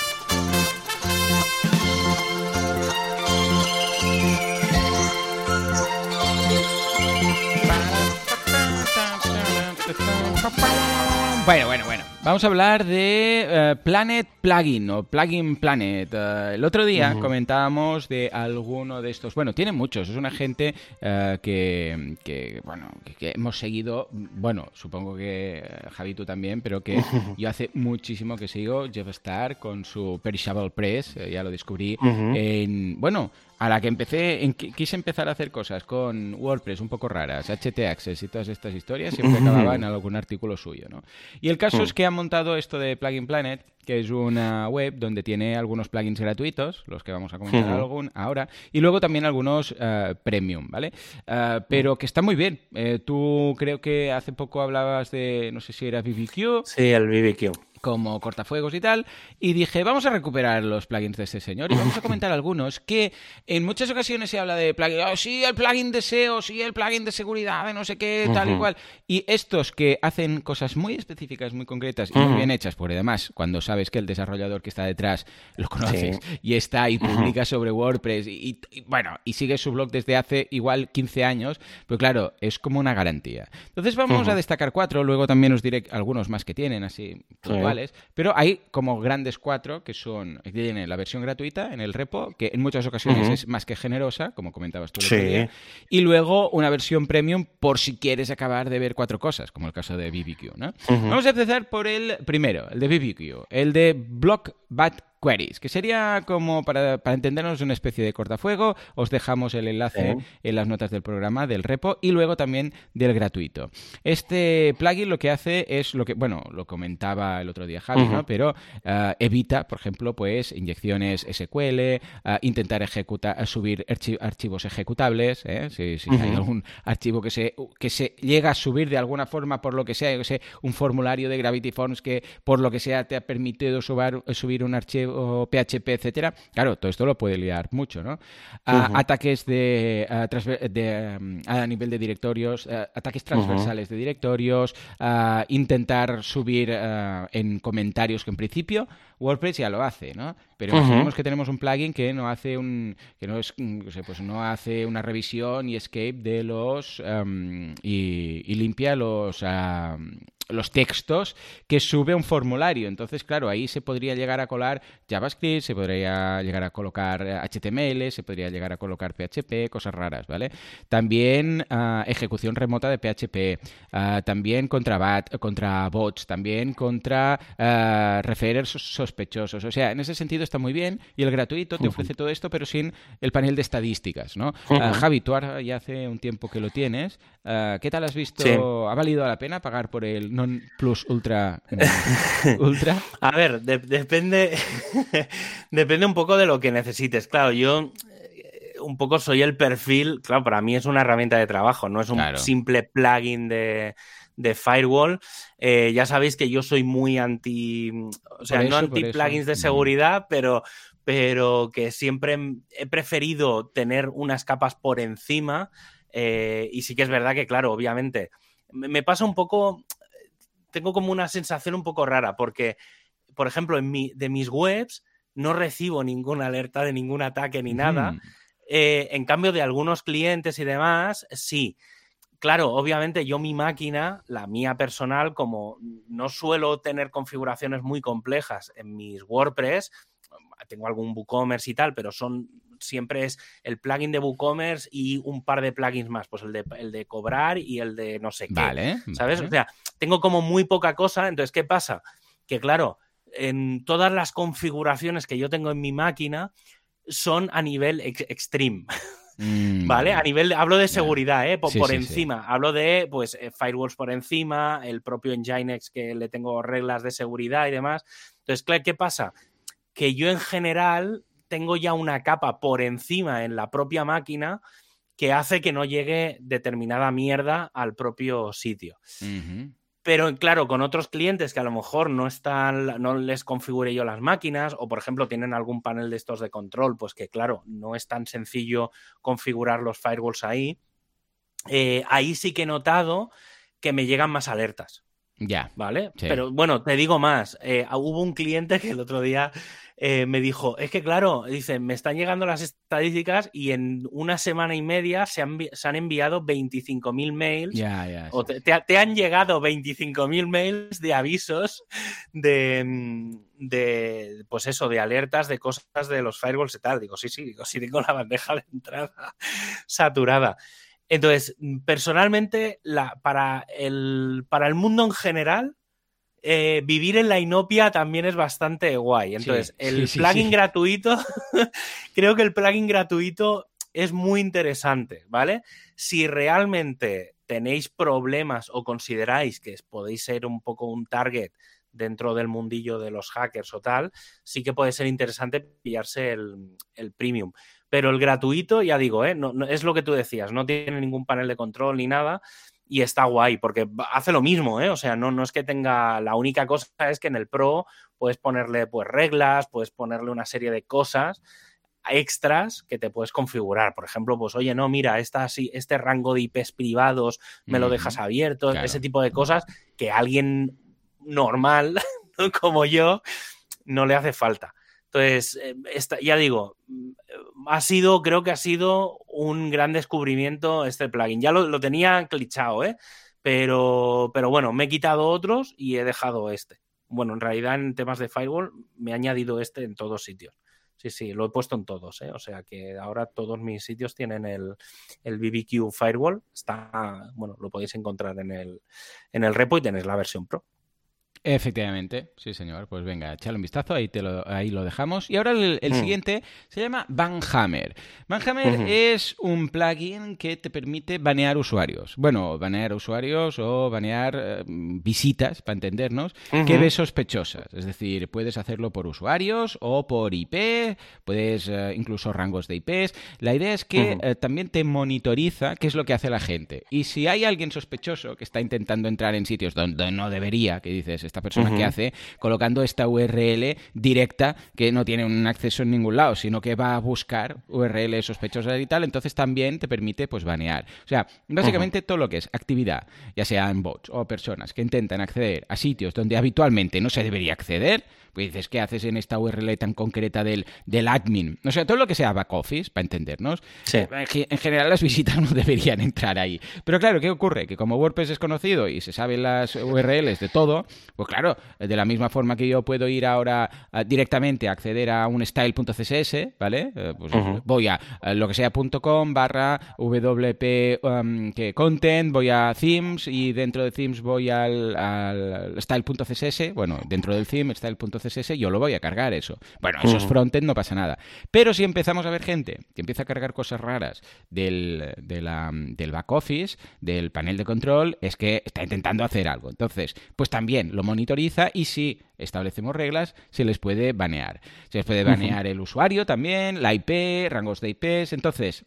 Bueno, bueno, bueno. Vamos a hablar de eh, Planet Plugin o Plugin Planet. Eh, el otro día comentábamos de alguno de estos. Bueno, tiene muchos. Es una gente eh, que, bueno, que, hemos seguido. Bueno, supongo que Javi tú también, pero que yo hace muchísimo que sigo Jeff Star con su Perishable Press. ya lo descubrí en. Bueno, a la que empecé, en, quise empezar a hacer cosas con WordPress un poco raras, HT Access y todas estas historias, siempre acababa en algún artículo suyo, ¿no? Y el caso es que ha montado esto de Plugin Planet, que es una web donde tiene algunos plugins gratuitos, los que vamos a comentar algún ahora, y luego también algunos eh, premium, ¿vale? Eh, pero que está muy bien. Eh, tú creo que hace poco hablabas de, no sé si era BBQ. Sí, el BBQ como cortafuegos y tal, y dije, vamos a recuperar los plugins de este señor y vamos a comentar algunos que en muchas ocasiones se habla de plugin, oh, sí, el plugin de SEO, sí, el plugin de seguridad, de no sé qué, tal y cual, y estos que hacen cosas muy específicas, muy concretas y muy bien hechas, porque además, cuando sabes que el desarrollador que está detrás lo conoces y está y publica sobre WordPress y, bueno, y sigue su blog desde hace igual 15 años, pues claro, es como una garantía. Entonces vamos a destacar cuatro, luego también os diré algunos más que tienen, así, pero hay como grandes cuatro que son, tiene la versión gratuita en el repo, que en muchas ocasiones es más que generosa, como comentabas tú el otro día, y luego una versión premium por si quieres acabar de ver cuatro cosas, como el caso de BBQ, ¿no? Vamos a empezar por el primero, el de BBQ, el de Block Bat queries, que sería como, para, entendernos, una especie de cortafuego. Os dejamos el enlace en las notas del programa, del repo y luego también del gratuito. Este plugin lo que hace es lo que, bueno, lo comentaba el otro día Javi, ¿no? Pero eh, evita, por ejemplo, pues inyecciones SQL, eh, intentar ejecutar, subir archivos ejecutables, ¿eh? si, hay algún archivo que se, que se llega a subir de alguna forma por lo que sea, yo sé, un formulario de Gravity Forms que por lo que sea te ha permitido subir un archivo PHP, etcétera, claro, todo esto lo puede liar mucho, ¿no? Ataques de, a, nivel de directorios, ataques transversales de directorios, intentar subir en comentarios que en principio WordPress ya lo hace, ¿no? Pero imaginemos que tenemos un plugin que no hace un que no es pues no hace una revisión y escape de los y, limpia los los textos que sube un formulario. Entonces, claro, ahí se podría llegar a colar JavaScript, se podría llegar a colocar HTML, eh, se podría llegar a colocar PHP, cosas raras, ¿vale? También ah, ejecución remota de PHP, ah, también contra, contra bots, también contra uh, referers sospechosos. O sea, en ese sentido está muy bien y el gratuito te ofrece todo esto, pero sin el panel de estadísticas, ¿no? Javi, tú ya hace un tiempo que lo tienes. ¿Qué tal has visto? ¿Ha valido la pena pagar por el non plus ultra ultra? A ver, depende depende un poco de lo que necesites. Claro, yo eh, un poco soy el perfil, claro, para mí es una herramienta de trabajo, no es un simple plugin de, firewall. Eh, ya sabéis que yo soy muy anti, o sea, no anti plugins de seguridad, pero, pero que siempre he preferido tener unas capas por encima. Eh, y sí que es verdad que, claro, obviamente, me pasa un poco tengo como una sensación un poco rara, porque, por ejemplo, en mi, de mis webs no recibo ninguna alerta de ningún ataque ni nada. Eh, en cambio, de algunos clientes y demás, sí. Claro, obviamente yo mi máquina, la mía personal, como no suelo tener configuraciones muy complejas en mis WordPress, tengo algún WooCommerce y tal, pero son siempre es el plugin de WooCommerce y un par de plugins más, pues el de, el de cobrar y el de no sé qué. Vale. ¿Sabes? O sea, tengo como muy poca cosa, entonces, ¿qué pasa? Que claro, en todas las configuraciones que yo tengo en mi máquina son a nivel extreme. Mm, ¿Vale? A nivel, hablo de seguridad, ¿eh? Por, encima. Hablo de, pues, eh, firewalls por encima, el propio Nginx que le tengo reglas de seguridad y demás. Entonces, ¿qué pasa? Que yo en general tengo ya una capa por encima en la propia máquina que hace que no llegue determinada mierda al propio sitio. Pero claro, con otros clientes que a lo mejor no están, no les configure yo las máquinas, o por ejemplo tienen algún panel de estos de control, pues que claro, no es tan sencillo configurar los firewalls ahí. Eh, ahí sí que he notado que me llegan más alertas. Ya. ¿Vale? Pero bueno, te digo más. Eh, hubo un cliente que el otro día eh, me dijo, es que claro, dice, me están llegando las estadísticas y en una semana y media se han, se han enviado 25.000 mails. O te, han llegado 25.000 mails de avisos de, mm, de, pues eso, de alertas de cosas de los firewalls y tal. Digo, sí, sí, digo, sí tengo la bandeja de entrada saturada. Entonces, personalmente, la, para, el, para el mundo en general, eh, vivir en la inopia también es bastante guay. Entonces, el plugin gratuito, creo que el plugin gratuito es muy interesante, ¿vale? Si realmente tenéis problemas o consideráis que podéis ser un poco un target dentro del mundillo de los hackers o tal, sí que puede ser interesante pillarse el, el premium. Pero el gratuito, ya digo, ¿eh? no, es lo que tú decías, no tiene ningún panel de control ni nada y está guay porque hace lo mismo, ¿eh? O sea, no, no es que tenga, la única cosa es que en el Pro puedes ponerle pues reglas, puedes ponerle una serie de cosas extras que te puedes configurar. Por ejemplo, pues oye, no, mira, esta, este rango de IPs privados me lo dejas abierto, ese tipo de cosas que alguien normal como yo no le hace falta. Entonces, eh, ya digo, ha sido, creo que ha sido un gran descubrimiento este plugin. Ya lo, tenía clichado, ¿eh? Pero, pero bueno, me he quitado otros y he dejado este. Bueno, en realidad en temas de firewall me he añadido este en todos sitios. Sí, sí, lo he puesto en todos, ¿eh? O sea que ahora todos mis sitios tienen el, el BBQ Firewall. Está, bueno, lo podéis encontrar en el, en el repo y tenéis la versión Pro. Efectivamente, sí señor. Pues venga, echale un vistazo, ahí, te lo, ahí lo dejamos. Y ahora el, mm. siguiente se llama Banhammer. Banhammer es un plugin que te permite banear usuarios. Bueno, banear usuarios o banear eh, visitas, para entendernos, que ves sospechosas. Es decir, puedes hacerlo por usuarios o por IP, puedes eh, incluso rangos de IPs. La idea es que eh, también te monitoriza qué es lo que hace la gente. Y si hay alguien sospechoso que está intentando entrar en sitios donde no debería, que dices, esta persona que hace, colocando esta URL directa que no tiene un acceso en ningún lado, sino que va a buscar URL sospechosas y tal, entonces también te permite pues banear. O sea, básicamente todo lo que es actividad, ya sea en bots o personas que intentan acceder a sitios donde habitualmente no se debería acceder, pues dices, ¿qué haces en esta URL tan concreta del, del admin? O sea, todo lo que sea back office, para entendernos. En general las visitas no deberían entrar ahí. Pero claro, ¿qué ocurre? Que como WordPress es conocido y se saben las URLs de todo, pues claro, de la misma forma que yo puedo ir ahora directamente a acceder a un style.css, ¿vale? Eh, pues voy a lo que sea.com barra wp um, que content, voy a themes y dentro de themes voy al, al style.css, bueno, dentro del theme style.css CSS, yo lo voy a cargar eso. Bueno, eso es frontend, no pasa nada. Pero si empezamos a ver gente que empieza a cargar cosas raras del, del back office, del panel de control, es que está intentando hacer algo. Entonces, pues también lo monitoriza y si establecemos reglas, se les puede banear. Se les puede banear el usuario también, la IP, rangos de IPs. Entonces,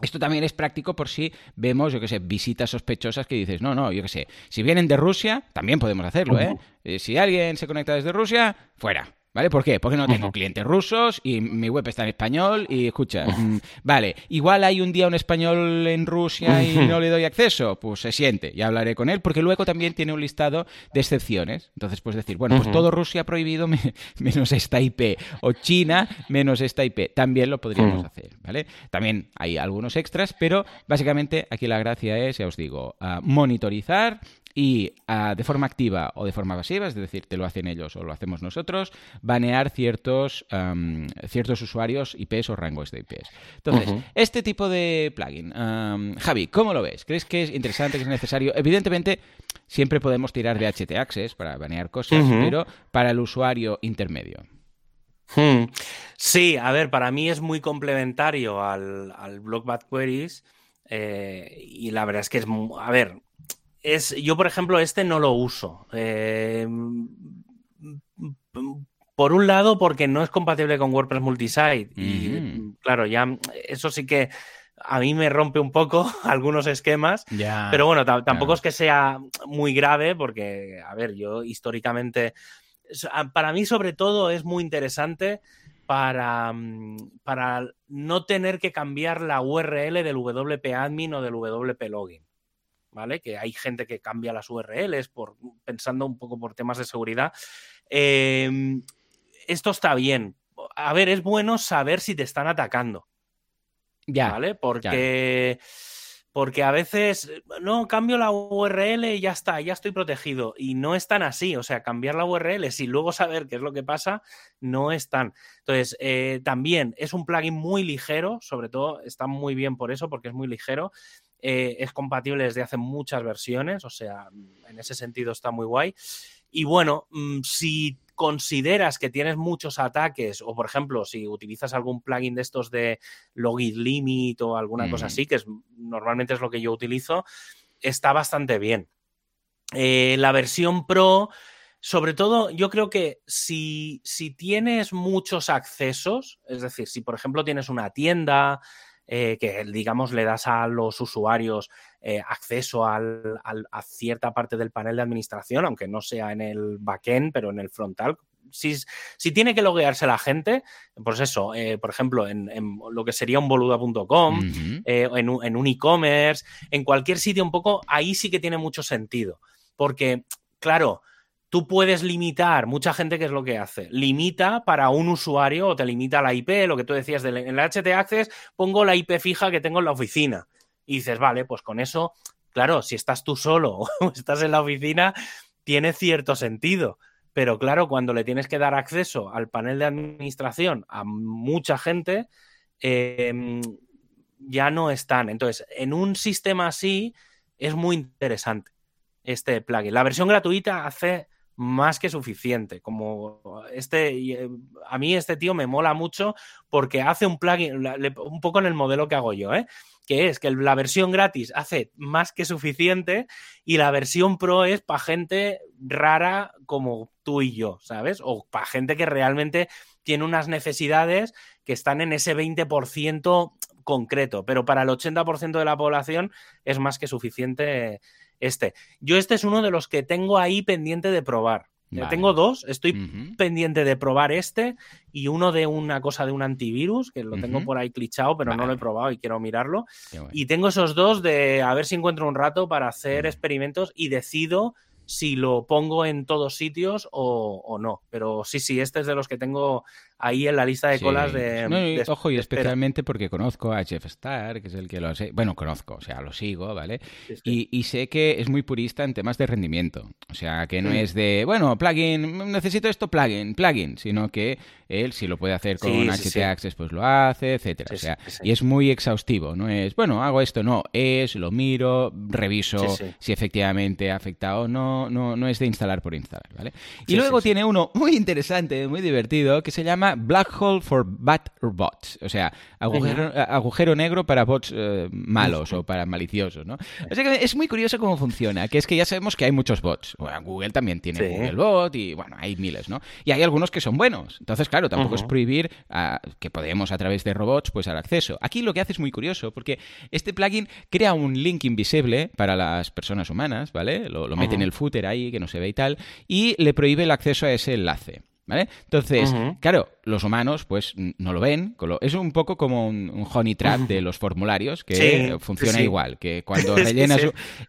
esto también es práctico por si vemos, yo qué sé, visitas sospechosas que dices, no, no, yo qué sé, si vienen de Rusia, también podemos hacerlo, ¿eh? ¿eh? Si alguien se conecta desde Rusia, fuera. ¿Vale? ¿Por qué? Porque no tengo clientes rusos y mi web está en español y escucha, mm, vale, igual hay un día un español en Rusia y no le doy acceso, pues se siente, y hablaré con él, porque luego también tiene un listado de excepciones. Entonces puedes decir, bueno, pues todo Rusia prohibido menos esta IP, o China menos esta IP, también lo podríamos hacer, ¿vale? También hay algunos extras, pero básicamente aquí la gracia es, ya os digo, monitorizar y ah, de forma activa o de forma pasiva, es decir, te lo hacen ellos o lo hacemos nosotros, banear ciertos, ciertos usuarios IPs o rangos de IPs. Entonces, este tipo de plugin, Javi, ¿cómo lo ves? ¿Crees que es interesante, que es necesario? Evidentemente, siempre podemos tirar de HT Access para banear cosas, pero para el usuario intermedio. Hmm. Sí, a ver, para mí es muy complementario al, al Block Bad Queries. Eh, y la verdad es que es, a ver, yo, por ejemplo, este no lo uso. Eh, por un lado, porque no es compatible con WordPress Multisite. Y claro, ya eso sí que a mí me rompe un poco algunos esquemas. pero bueno, tampoco es que sea muy grave, porque, a ver, yo históricamente. Para mí, sobre todo, es muy interesante para, para no tener que cambiar la URL del WP admin o del WP login. ¿Vale? Que hay gente que cambia las URLs por, pensando un poco por temas de seguridad. Em, esto está bien. A ver, es bueno saber si te están atacando. Ya. ¿Vale? Porque. Porque a veces, no, cambio la URL y ya está, ya estoy protegido. Y no es tan así. O sea, cambiar la URL y luego saber qué es lo que pasa, no es tan. Entonces, eh, también es un plugin muy ligero, sobre todo está muy bien por eso, porque es muy ligero. Eh, es compatible desde hace muchas versiones, o sea, en ese sentido está muy guay. Y bueno, mm, si consideras que tienes muchos ataques, o por ejemplo, si utilizas algún plugin de estos de login limit o alguna cosa así, que es, normalmente es lo que yo utilizo, está bastante bien. Eh, la versión Pro sobre todo, yo creo que si, si, tienes muchos accesos, es decir, si por ejemplo tienes una tienda eh, que, digamos, le das a los usuarios eh, acceso al, a cierta parte del panel de administración, aunque no sea en el backend, pero en el frontal. Si, si tiene que loguearse la gente, pues eso, eh, por ejemplo, en, lo que sería un boluda.com, en, en un e-commerce, en cualquier sitio un poco, ahí sí que tiene mucho sentido. Porque, claro, tú puedes limitar, mucha gente que es lo que hace, limita para un usuario o te limita la IP, lo que tú decías en el HT Access, pongo la IP fija que tengo en la oficina. Y dices, vale, pues con eso, claro, si estás tú solo o estás en la oficina, tiene cierto sentido. Pero claro, cuando le tienes que dar acceso al panel de administración a mucha gente, em, ya no están. Entonces, en un sistema así es muy interesante este plugin. La versión gratuita hace más que suficiente. Como este, eh, a mí este tío me mola mucho porque hace un plugin, un poco en el modelo que hago yo, ¿eh? que es que la versión gratis hace más que suficiente y la versión pro es para gente rara como tú y yo, ¿sabes? O para gente que realmente tiene unas necesidades que están en ese 20% concreto, pero para el 80% de la población es más que suficiente este. Yo este es uno de los que tengo ahí pendiente de probar. Tengo dos, estoy pendiente de probar este y uno de una cosa de un antivirus, que lo tengo por ahí clichado, pero no lo he probado y quiero mirarlo. Y tengo esos dos de a ver si encuentro un rato para hacer experimentos y decido si lo pongo en todos sitios o, no. Pero sí, sí, este es de los que tengo ahí en la lista de colas de, Ojo, y especialmente porque conozco a Jeff Starr, que es el que lo sé. Bueno, conozco, o sea, lo sigo, ¿vale? Y, sé que es muy purista en temas de rendimiento. O sea, que no es de, bueno, plugin, necesito esto, plugin, plugin, sino que él, si lo puede hacer con HT Access, pues lo hace, etcétera. o sea, y es muy exhaustivo. No es, bueno, hago esto, no, es, lo miro, reviso si efectivamente ha afectado o no, no, no es de instalar por instalar, ¿vale? Y luego tiene uno muy interesante, muy divertido, que se llama Black Hole for Bad Bots, o sea, agujero, negro para bots eh, malos o para maliciosos, ¿no? O sea que es muy curioso cómo funciona, que es que ya sabemos que hay muchos bots. Google también tiene Google Bot y bueno, hay miles, ¿no? Y hay algunos que son buenos. Entonces, claro, tampoco es prohibir que podemos a través de robots pues dar acceso. Aquí lo que hace es muy curioso porque este plugin crea un link invisible para las personas humanas, ¿vale? Lo, lo mete en el footer ahí que no se ve y tal y le prohíbe el acceso a ese enlace. ¿Vale? Entonces, claro, los humanos pues no lo ven. Es un poco como un, honey trap de los formularios que funciona igual, que cuando rellenas...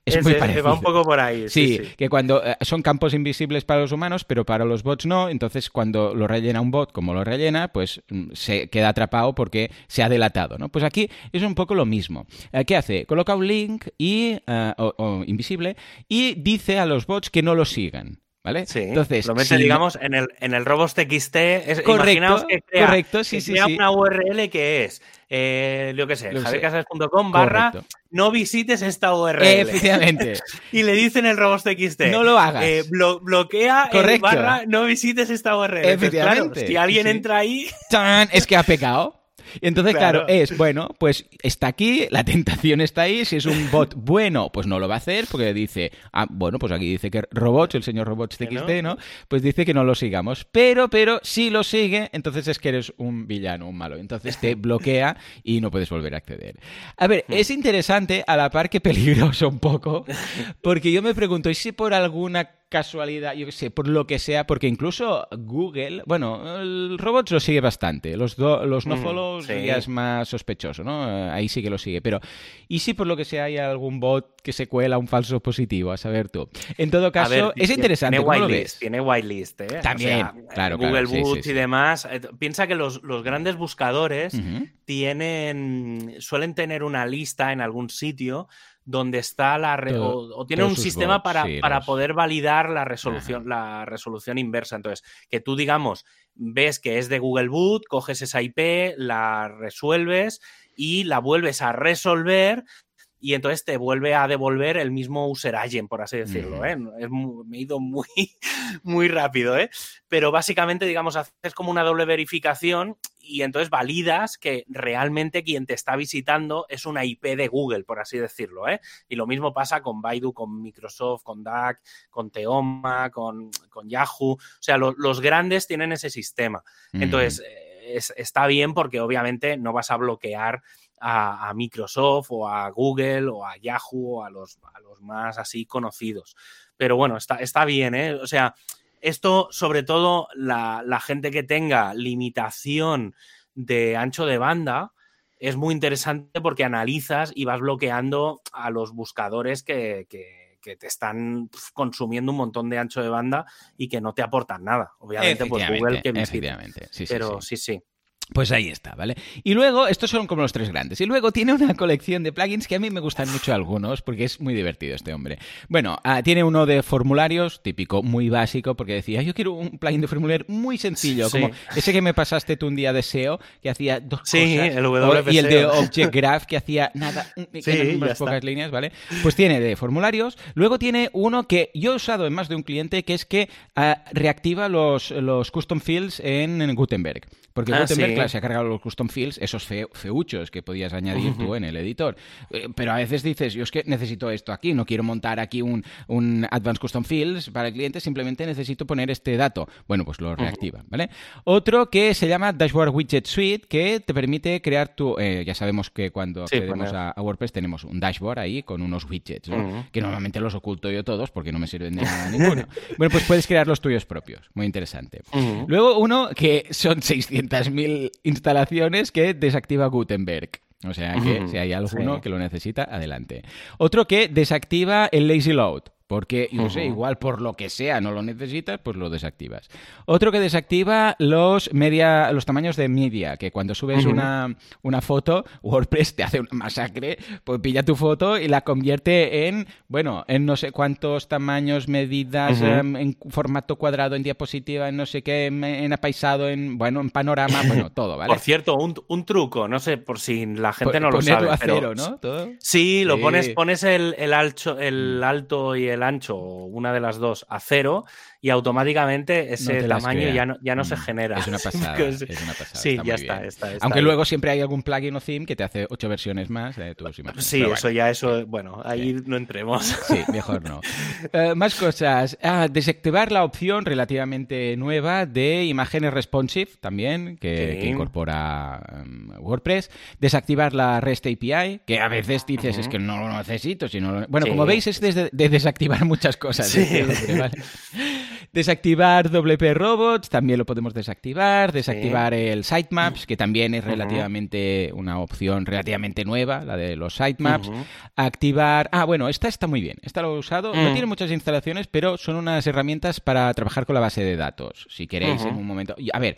es muy parecido. Va un poco por ahí. Sí, que cuando eh, son campos invisibles para los humanos, pero para los bots no. Entonces, cuando lo rellena un bot como lo rellena, pues mm, se queda atrapado porque se ha delatado, ¿no? Pues aquí es un poco lo mismo. Eh, ¿Qué hace? Coloca un link y, eh, o invisible y dice a los bots que no lo sigan. ¿Vale? Sí, Entonces, lo mete, digamos, en el, en el robots.txt. Es, correcto, que crea, correcto, sí, sí, una URL que es, eh, lo que sé, javiercasas.com barra no visites esta URL. Efectivamente. y le dicen el robots.txt. No lo hagas. Eh, bloquea el barra no visites esta URL. Efectivamente. si alguien entra ahí... Es que ha pecado. Y entonces, claro. es, bueno, pues está aquí, la tentación está ahí, si es un bot bueno, pues no lo va a hacer, porque dice, ah, bueno, pues aquí dice que robots, el señor robots TXT, ¿no? Pues dice que no lo sigamos. Pero, pero, si lo sigue, entonces es que eres un villano, un malo. Entonces te bloquea y no puedes volver a acceder. A ver, hmm. es interesante, a la par que peligroso un poco, porque yo me pregunto, ¿y si por alguna casualidad, yo qué sé, por lo que sea, porque incluso Google, bueno, el robots lo sigue bastante, los, los no mm, follows ya es más sospechoso, ¿no? Ahí sí que lo sigue, pero ¿y si por lo que sea hay algún bot que se cuela un falso positivo? A saber tú. En todo caso, es interesante. Tiene whitelist, tiene whitelist, ¿eh? También, claro, Google Boots y demás. Eh, piensa que los, grandes buscadores tienen, suelen tener una lista en algún sitio donde está la o, tiene un sistema para, para, poder validar la resolución, la resolución inversa. Entonces, que tú, digamos, ves que es de Google Boot, coges esa IP, la resuelves y la vuelves a resolver y entonces te vuelve a devolver el mismo user agent, por así decirlo. ¿eh? me he ido muy, muy rápido, ¿eh? pero básicamente, digamos, haces como una doble verificación y entonces validas que realmente quien te está visitando es una IP de Google, por así decirlo. ¿eh? Y lo mismo pasa con Baidu, con Microsoft, con DAC, con Teoma, con, con Yahoo. O sea, los grandes tienen ese sistema. Entonces, está bien porque obviamente no vas a bloquear a, Microsoft o a Google o a Yahoo o a los, a los más así conocidos. Pero bueno, está, está bien, ¿eh? O sea, esto sobre todo la, gente que tenga limitación de ancho de banda, es muy interesante porque analizas y vas bloqueando a los buscadores que, te están consumiendo un montón de ancho de banda y que no te aportan nada. Obviamente, pues Google que Efectivamente, sí, Pero sí, sí. Pues ahí está, ¿vale? Y luego, estos son como los tres grandes. Y luego tiene una colección de plugins que a mí me gustan mucho algunos, porque es muy divertido este hombre. Bueno, ah, tiene uno de formularios, típico, muy básico, porque decía, yo quiero un plugin de formulario muy sencillo, como ese que me pasaste tú un día de SEO, que hacía dos sí, cosas. El y el de Object Graph, que hacía nada, que unas pocas líneas, ¿vale? Pues tiene de formularios. Luego tiene uno que yo he usado en más de un cliente, que es que ah, reactiva los, los custom fields en Gutenberg. Porque ah, Gutenberg, se ha cargado los custom fields, esos feuchos que podías añadir tú en el editor. Eh, pero a veces dices, yo es que necesito esto aquí, no quiero montar aquí un, un Advanced Custom Fields para el cliente, simplemente necesito poner este dato. Bueno, pues lo reactiva, ¿vale? Otro que se llama Dashboard Widget Suite, que te permite crear tu... Eh, ya sabemos que cuando accedemos a, WordPress tenemos un dashboard ahí con unos widgets, que normalmente los oculto yo todos porque no me sirven de nada ninguno. bueno, pues puedes crear los tuyos propios. Muy interesante. Luego uno que son 600 mil instalaciones que desactiva Gutenberg. O sea que si hay alguno que lo necesita, adelante. Otro que desactiva el lazy load. Porque, yo sé, igual por lo que sea no lo necesitas, pues lo desactivas. Otro que desactiva los media, los tamaños de media, que cuando subes una, una, foto, WordPress te hace una masacre, pues pilla tu foto y la convierte en, bueno, en no sé cuántos tamaños, medidas, em, en formato cuadrado, en diapositiva, en no sé qué, en, apaisado, en, bueno, en panorama, bueno, todo, ¿vale? Por cierto, un, un truco, no sé, por si la gente no lo sabe. a cero, ¿no? ¿Todo? Sí, lo pones, pones el, el, alto, el alto y el el ancho una de las dos a cero y automáticamente ese tamaño ya no, ya no se mm, genera. Es una pasada. es una pasada sí, ya está, está, Aunque luego siempre hay algún plugin o theme que te hace ocho versiones más de tus imágenes. Sí, eso ya, eso, bueno, ahí no entremos. Sí, mejor no. Eh, más cosas. Ah, desactivar la opción relativamente nueva de imágenes responsive también, que, incorpora em, WordPress. Desactivar la REST API, que a veces dices es que no lo necesito. Sino Bueno, como veis es de, desactivar muchas cosas. Sí. Desactivar WP Robots, también lo podemos desactivar. Desactivar el Sitemaps, que también es relativamente una opción relativamente nueva, la de los sitemaps. Activar. Ah, bueno, esta está muy bien. Esta lo he usado. No mm. tiene muchas instalaciones, pero son unas herramientas para trabajar con la base de datos. Si queréis en un momento. A ver.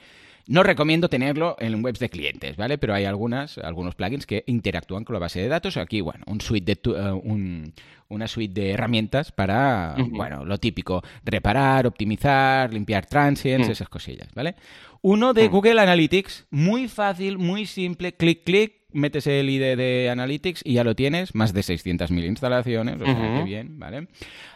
No recomiendo tenerlo en webs de clientes, ¿vale? Pero hay algunas, algunos plugins que interactúan con la base de datos. Aquí, bueno, un suite de eh, un, una suite de herramientas para, bueno, lo típico, reparar, optimizar, limpiar transients, esas cosillas, ¿vale? Uno de Google Analytics, muy fácil, muy simple, clic, clic, metes el ID de Analytics y ya lo tienes, más de 600.000 instalaciones, o sea, qué bien, ¿vale?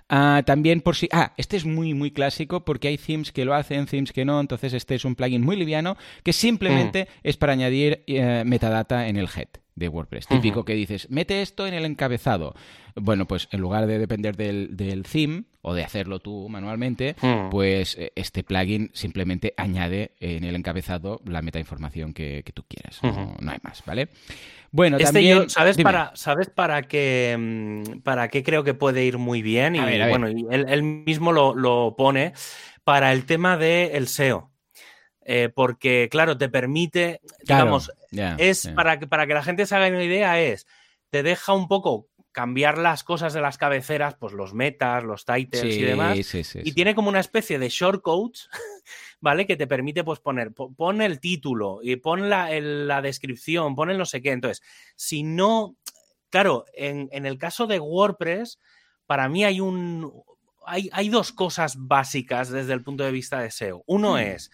Ah, también por si... Ah, este es muy, muy clásico porque hay themes que lo hacen, themes que no, entonces este es un plugin muy liviano que simplemente mm. es para añadir eh, metadata en el head de WordPress. Típico que dices, mete esto en el encabezado. Bueno, pues en lugar de depender del, del theme o de hacerlo tú manualmente, pues eh, este plugin simplemente añade en el encabezado la metainformación que, que tú quieras. no, hay más, ¿vale? Bueno, este también... ¿sabes, para, ¿Sabes para qué, para qué creo que puede ir muy bien? Y bueno, él, mismo lo, pone para el tema del SEO. Eh, porque, claro, te permite, digamos, es Para, que, para que la gente se haga una idea, es, te deja un poco cambiar las cosas de las cabeceras, pues los metas, los titles y demás. y tiene como una especie de shortcodes, ¿vale? Que te permite pues poner, pon el título y pon la, la descripción, pon el no sé qué. Entonces, si no, claro, en, el caso de WordPress, para mí hay un, hay, hay, dos cosas básicas desde el punto de vista de SEO. Uno hmm. es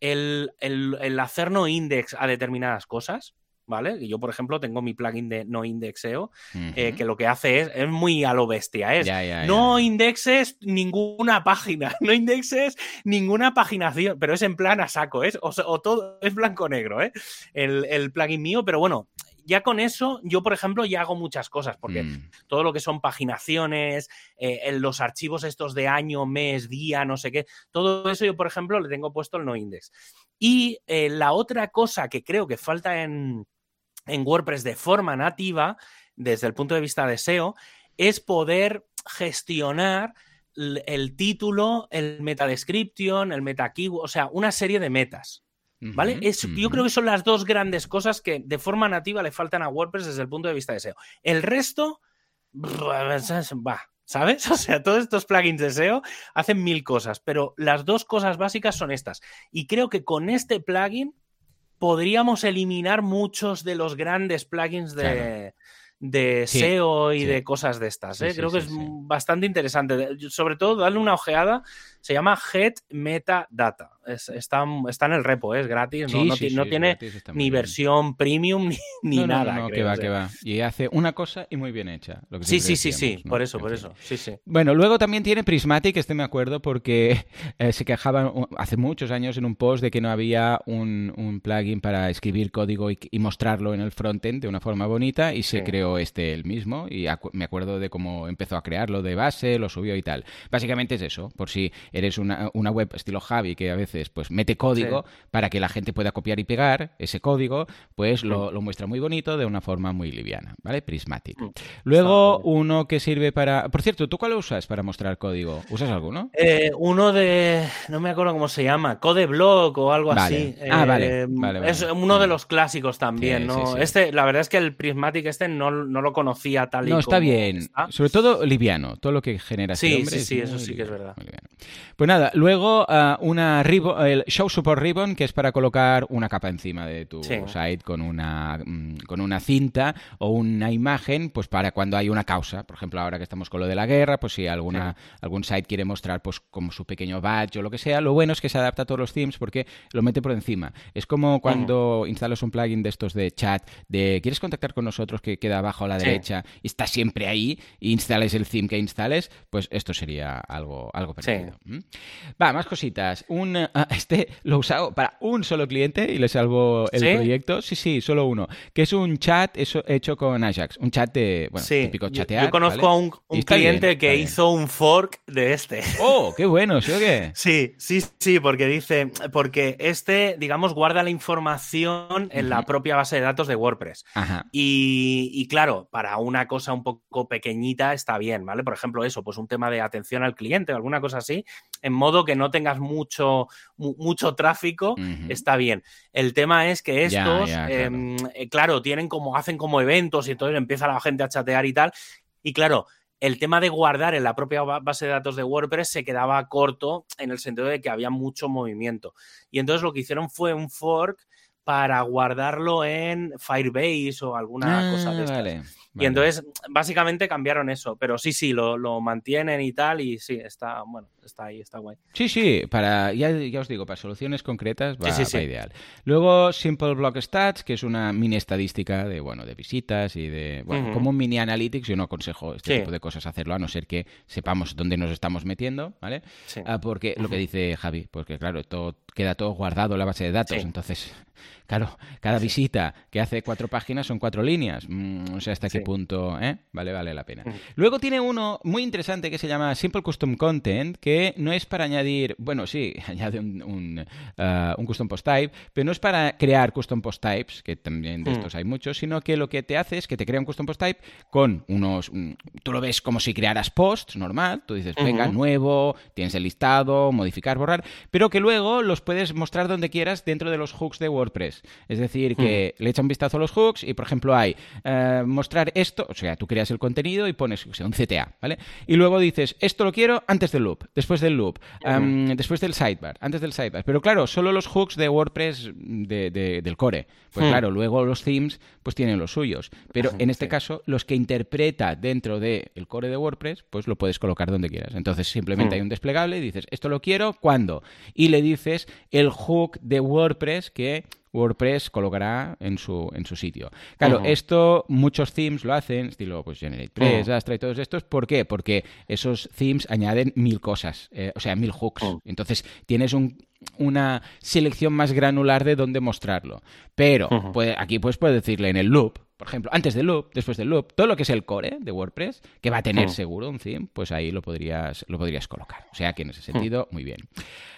el, el, hacer no index a determinadas cosas. ¿vale? Yo, por ejemplo, tengo mi plugin de no indexeo, eh, que lo que hace es, es muy a lo bestia, es no indexes ninguna página, no indexes ninguna paginación, pero es en plan a saco, ¿es? O, todo es blanco-negro, ¿eh? El, el plugin mío, pero bueno, ya con eso, yo, por ejemplo, ya hago muchas cosas, porque mm. todo lo que son paginaciones, eh, en los archivos estos de año, mes, día, no sé qué, todo eso yo, por ejemplo, le tengo puesto el no index. Y eh, la otra cosa que creo que falta en, en WordPress de forma nativa, desde el punto de vista de SEO, es poder gestionar el título, el meta description, el meta keyword, o sea, una serie de metas. ¿Vale? Yo creo que son las dos grandes cosas que de forma nativa le faltan a WordPress desde el punto de vista de SEO. El resto, va, ¿sabes? O sea, todos estos plugins de SEO hacen mil cosas, pero las dos cosas básicas son estas. Y creo que con este plugin podríamos eliminar muchos de los grandes plugins de, de SEO y de cosas de estas. ¿eh? Creo que es bastante interesante. Sobre todo, darle una ojeada. Se llama Head Metadata está, está en el repo, ¿eh? es gratis, no, no, tiene ni versión premium ni, nada. No, que va, que va. Y hace una cosa y muy bien hecha. sí, sí, sí, sí, por eso, por eso. Sí, sí. Bueno, luego también tiene Prismatic, este me acuerdo, porque eh, se quejaban hace muchos años en un post de que no había un, un plugin para escribir código y, mostrarlo en el frontend de una forma bonita y se creó este el mismo y me acuerdo de cómo empezó a crearlo de base, lo subió y tal. Básicamente es eso, por si eres una, una web estilo Javi que a veces pues mete código para que la gente pueda copiar y pegar ese código, pues lo, muestra muy bonito de una forma muy liviana, ¿vale? Prismatic. Mm. Luego uno que sirve para... Por cierto, ¿tú cuál usas para mostrar código? ¿Usas alguno? Eh, uno de... no me acuerdo cómo se llama, Codeblock o algo así. Ah, vale. vale, Es uno de los clásicos también, ¿no? Este, la verdad es que el Prismatic este no, lo conocía tal y No, está bien. Sobre todo liviano, todo lo que genera. Sí, sí, sí, eso sí que es verdad. Pues nada, luego ah, una el Show Support Ribbon, que es para colocar una capa encima de tu site con una, mm, con una cinta o una imagen, pues para cuando hay una causa. Por ejemplo, ahora que estamos con lo de la guerra, pues si alguna, algún site quiere mostrar pues como su pequeño badge o lo que sea, lo bueno es que se adapta a todos los themes porque lo mete por encima. Es como cuando instalas un plugin de estos de chat, de ¿quieres contactar con nosotros? que queda abajo a la derecha y está siempre ahí, e instales el theme que instales, pues esto sería algo, algo parecido. Va, más cositas. Un Ah, este lo he usado para un solo cliente y le salvo el proyecto. Sí, sí, solo uno. Que es un chat hecho con Ajax. Un chat de, bueno, típico chatear. Yo, conozco a un, cliente que hizo un fork de este. ¡Oh, qué bueno! ¿Sí o qué? Sí, sí, sí, porque dice, porque este, digamos, guarda la información en la propia base de datos de WordPress. Y, y claro, para una cosa un poco pequeñita está bien, ¿vale? Por ejemplo, eso, pues un tema de atención al cliente o alguna cosa así, en modo que no tengas mucho mucho tráfico, está bien. El tema es que estos, em, eh, claro. tienen como, hacen como eventos y entonces empieza la gente a chatear y tal. Y claro, el tema de guardar en la propia base de datos de WordPress se quedaba corto en el sentido de que había mucho movimiento. Y entonces lo que hicieron fue un fork para guardarlo en Firebase o alguna cosa de ah, Y entonces, básicamente cambiaron eso. Pero sí, sí, lo, lo, mantienen y tal. Y sí, está, bueno, está ahí, está guay. Sí, sí, para, ya, ya os digo, para soluciones concretas va, ideal. Luego, Simple Block Stats, que es una mini estadística de, bueno, de visitas y de, bueno, como un mini analytics. Yo no aconsejo este tipo de cosas hacerlo, a no ser que sepamos dónde nos estamos metiendo, ¿vale? Ah, porque lo que dice Javi, porque claro, todo queda todo guardado en la base de datos. Entonces, claro, cada visita que hace cuatro páginas son cuatro líneas. Mm, o sea, hasta qué punto, ¿eh? Vale, vale la pena. Luego tiene uno muy interesante que se llama Simple Custom Content, que no es para añadir, bueno, sí, añade un, un, uh, custom post type, pero no es para crear custom post types, que también de mm. estos hay muchos, sino que lo que te hace es que te crea un custom post type con unos, tú lo ves como si crearas posts, normal, tú dices, venga, nuevo, tienes el listado, modificar, borrar, pero que luego los puedes mostrar donde quieras dentro de los hooks de WordPress. Es decir, que hmm. le echa un vistazo a los hooks y, por ejemplo, hay eh, mostrar esto, o sea, tú creas el contenido y pones o sea, un CTA, ¿vale? Y luego dices, esto lo quiero antes del loop, después del loop, después del sidebar, antes del sidebar. Pero claro, solo los hooks de WordPress del core. Pues hmm. claro, luego los themes pues tienen los suyos. Pero en este caso, los que interpreta dentro del core de WordPress, pues lo puedes colocar donde quieras. Entonces simplemente hmm. hay un desplegable y dices, esto lo quiero, ¿cuándo? Y le dices el hook de WordPress que WordPress colocará en su, en su sitio. Claro, esto muchos themes lo hacen, estilo pues GeneratePress, Astra y todos estos. ¿Por qué? Porque esos themes añaden mil cosas, eh, o sea, mil hooks. Entonces tienes una selección más granular de dónde mostrarlo. Pero aquí pues puedes decirle en el loop, por ejemplo, antes del loop, después del loop, todo lo que es el core de WordPress, que va a tener seguro un theme, pues ahí lo podrías, lo podrías colocar. O sea que en ese sentido, muy bien.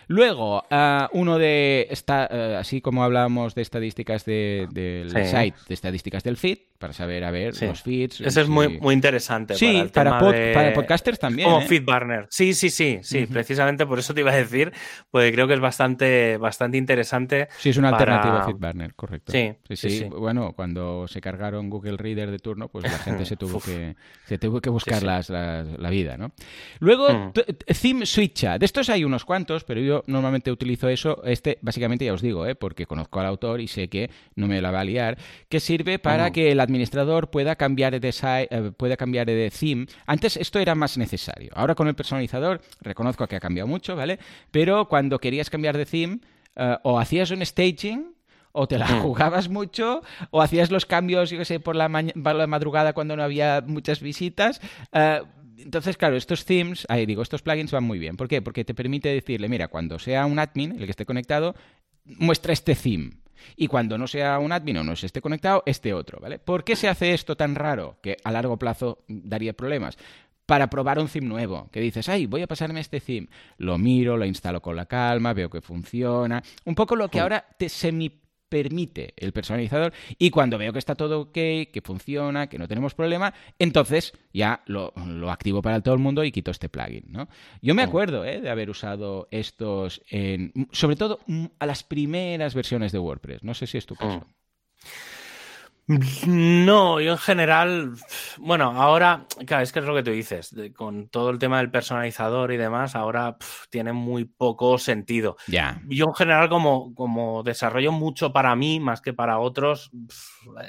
Luego, uh, uno de, esta, uh, así como hablábamos de estadísticas de, del site, de estadísticas del feed, para saber, a ver, los feeds. Eso es muy, muy interesante. Sí, para, para, podcasters también. Como ¿eh? FeedBurner. Sí, sí, sí, sí. Precisamente por eso te iba a decir, porque creo que es bastante, bastante interesante. Sí, es una alternativa a FeedBurner, correcto. Sí sí, sí Bueno, cuando se cargaron Google Reader de turno, pues la gente se tuvo, que, se tuvo que buscar las, la vida, ¿no? Luego, mm. Theme Switcha. De estos hay unos cuantos, pero yo normalmente utilizo eso. Este, básicamente, ya os digo, ¿eh? porque conozco al autor y sé que no me la va a liar, que sirve para que el administrador pueda cambiar de, eh, pueda cambiar de theme. Antes esto era más necesario. Ahora con el personalizador reconozco que ha cambiado mucho, ¿vale? Pero cuando querías cambiar de theme, eh, o hacías un staging o te la jugabas mucho, o hacías los cambios, yo qué sé, por la, la madrugada cuando no había muchas visitas. Uh, entonces, claro, estos themes, ahí digo, estos plugins van muy bien. ¿Por qué? Porque te permite decirle, mira, cuando sea un admin, el que esté conectado, muestra este theme. Y cuando no sea un admin o no se esté conectado, este otro, ¿vale? ¿Por qué se hace esto tan raro que a largo plazo daría problemas? Para probar un theme nuevo, que dices, ay, voy a pasarme este theme. Lo miro, lo instalo con la calma, veo que funciona. Un poco lo que ahora te semi permite el personalizador y cuando veo que está todo ok, que funciona, que no tenemos problema, entonces ya lo, activo para todo el mundo y quito este plugin, ¿no? Yo me acuerdo ¿eh? de haber usado estos, en, sobre todo mm, a las primeras versiones de WordPress. No sé si es tu caso. No, yo en general, bueno, ahora, claro, es que es lo que tú dices, con todo el tema del personalizador y demás, ahora tiene muy poco sentido. Ya. Yo en general como, como desarrollo mucho para mí más que para otros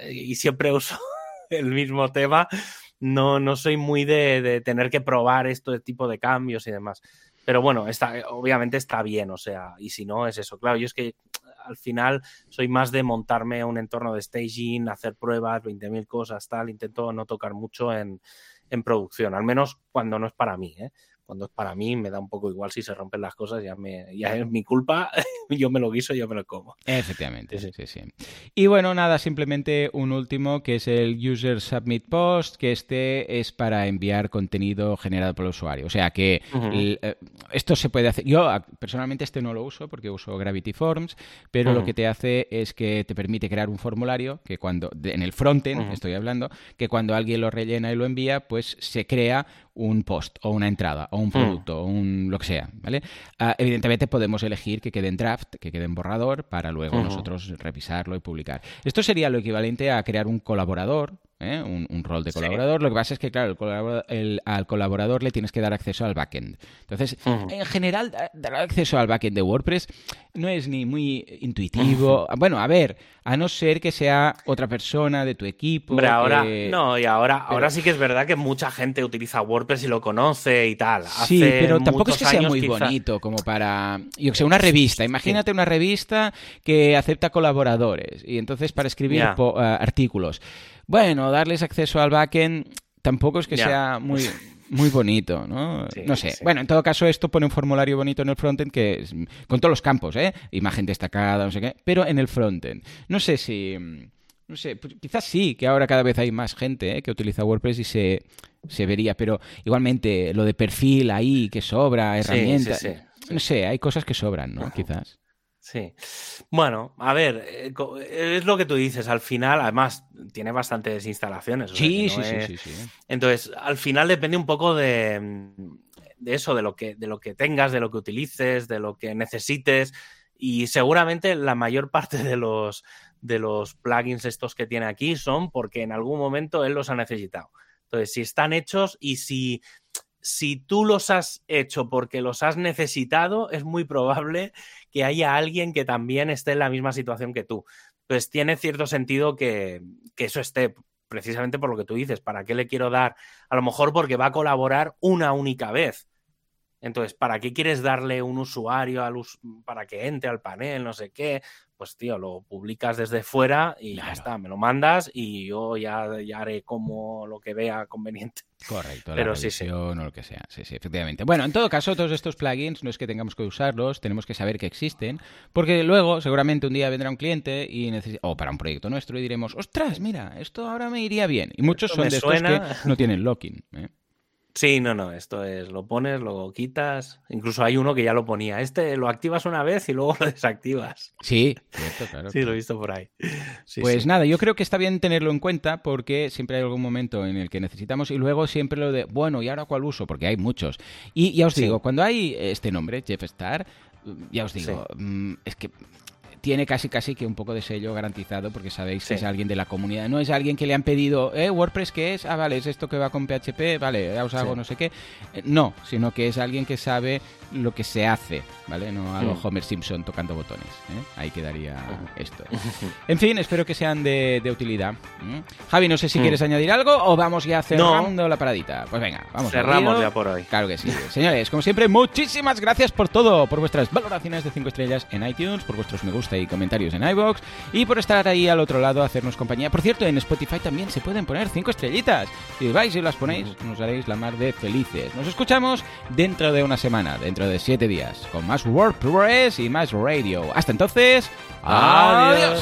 y siempre uso el mismo tema, no, no soy muy de, de tener que probar este tipo de cambios y demás. Pero bueno, está, obviamente está bien, o sea, y si no es eso. Claro, yo es que al final soy más de montarme un entorno de staging, hacer pruebas, 20.000 cosas, tal. Intento no tocar mucho en, en producción, al menos cuando no es para mí. ¿eh? Cuando es para mí me da un poco igual si se rompen las cosas, ya, me, ya es mi culpa, yo me lo guiso, yo me lo como. Efectivamente, sí, sí, sí. Y bueno, nada, simplemente un último que es el User Submit Post, que este es para enviar contenido generado por el usuario. O sea que eh, esto se puede hacer. Yo personalmente este no lo uso porque uso Gravity Forms, pero lo que te hace es que te permite crear un formulario que cuando, en el frontend, estoy hablando, que cuando alguien lo rellena y lo envía, pues se crea un post o una entrada o un hmm. producto o un lo que sea, ¿vale? Ah, evidentemente podemos elegir que quede en draft, que quede en borrador para luego nosotros revisarlo y publicar. Esto sería lo equivalente a crear un colaborador ¿eh? un, rol de colaborador. Lo que pasa es que, claro, al colaborador le tienes que dar acceso al backend. Entonces, en general, dar acceso al backend de WordPress no es ni muy intuitivo. Bueno, a ver, a no ser que sea otra persona de tu equipo. Hombre, ahora, no, y ahora, ahora sí que es verdad que mucha gente utiliza WordPress y lo conoce y tal. sí, pero tampoco es que sea muy bonito como para, yo que sé, una revista. Imagínate una revista que acepta colaboradores y entonces para escribir eh, artículos. Bueno, darles acceso al backend tampoco es que sea muy, muy bonito, ¿no? no sé. Bueno, en todo caso, esto pone un formulario bonito en el frontend que es, con todos los campos, ¿eh? Imagen destacada, no sé qué, pero en el frontend. No sé si. No sé, pues quizás sí, que ahora cada vez hay más gente ¿eh? que utiliza WordPress y se, se vería, pero igualmente lo de perfil ahí que sobra, herramientas. no sé, hay cosas que sobran, ¿no? Quizás. Sí. Bueno, a ver, eh, es lo que tú dices, al final, además, tiene bastantes instalaciones. sí, sí, sí, sí, Entonces, al final depende un poco de, de, eso, de lo, que, de lo que tengas, de lo que utilices, de lo que necesites. Y seguramente la mayor parte de los, de los plugins estos que tiene aquí son porque en algún momento él los ha necesitado. Entonces, si están hechos y si si tú los has hecho porque los has necesitado, es muy probable que haya alguien que también esté en la misma situación que tú. Pues tiene cierto sentido que, eso esté, precisamente por lo que tú dices. ¿Para qué le quiero dar? A lo mejor porque va a colaborar una única vez. Entonces, ¿para qué quieres darle un usuario al para que entre al panel, no sé qué? pues tío, lo publicas desde fuera y ya está, me lo mandas y yo ya, ya haré como lo que vea conveniente. Correcto, Pero la sí, sí. o lo que sea. Sí, sí, efectivamente. Bueno, en todo caso, todos estos plugins no es que tengamos que usarlos, tenemos que saber que existen, porque luego seguramente un día vendrá un cliente y o para un proyecto nuestro y diremos, ostras, mira, esto ahora me iría bien. Y muchos son de estos que no tienen locking. ¿eh? Sí, no, no, esto es, lo pones, lo quitas. Incluso hay uno que ya lo ponía. Este lo activas una vez y luego lo desactivas. Sí, cierto, claro. sí, lo he visto por ahí. pues nada, yo creo que está bien tenerlo en cuenta porque siempre hay algún momento en el que necesitamos y luego siempre lo de, bueno, ¿y ahora cuál uso? Porque hay muchos. Y ya os digo, cuando hay este nombre, Jeff Star, ya os digo, mm, es que tiene casi casi que un poco de sello garantizado porque sabéis que es alguien de la comunidad. No es alguien que le han pedido, ¿eh? WordPress qué es? Ah, vale, es esto que va con PHP, vale, ya os hago no sé qué. Eh, no, sino que es alguien que sabe lo que se hace, ¿vale? No a lo mm. Homer Simpson tocando botones. ¿eh? Ahí quedaría esto. En fin, espero que sean de, utilidad. Javi, no sé si mm. quieres añadir algo o vamos ya cerrando la paradita. Pues venga, vamos. Cerramos ya por hoy. Claro que sí. Señores, como siempre, muchísimas gracias por todo, por vuestras valoraciones de 5 estrellas en iTunes, por vuestros me gusta y comentarios en iBox y por estar ahí al otro lado a hacernos compañía. Por cierto, en Spotify también se pueden poner 5 estrellitas. Si vais y las ponéis, nos haréis la mar de felices. Nos escuchamos dentro de una semana, dentro de siete días, con más WordPress y más radio. Hasta entonces, adiós.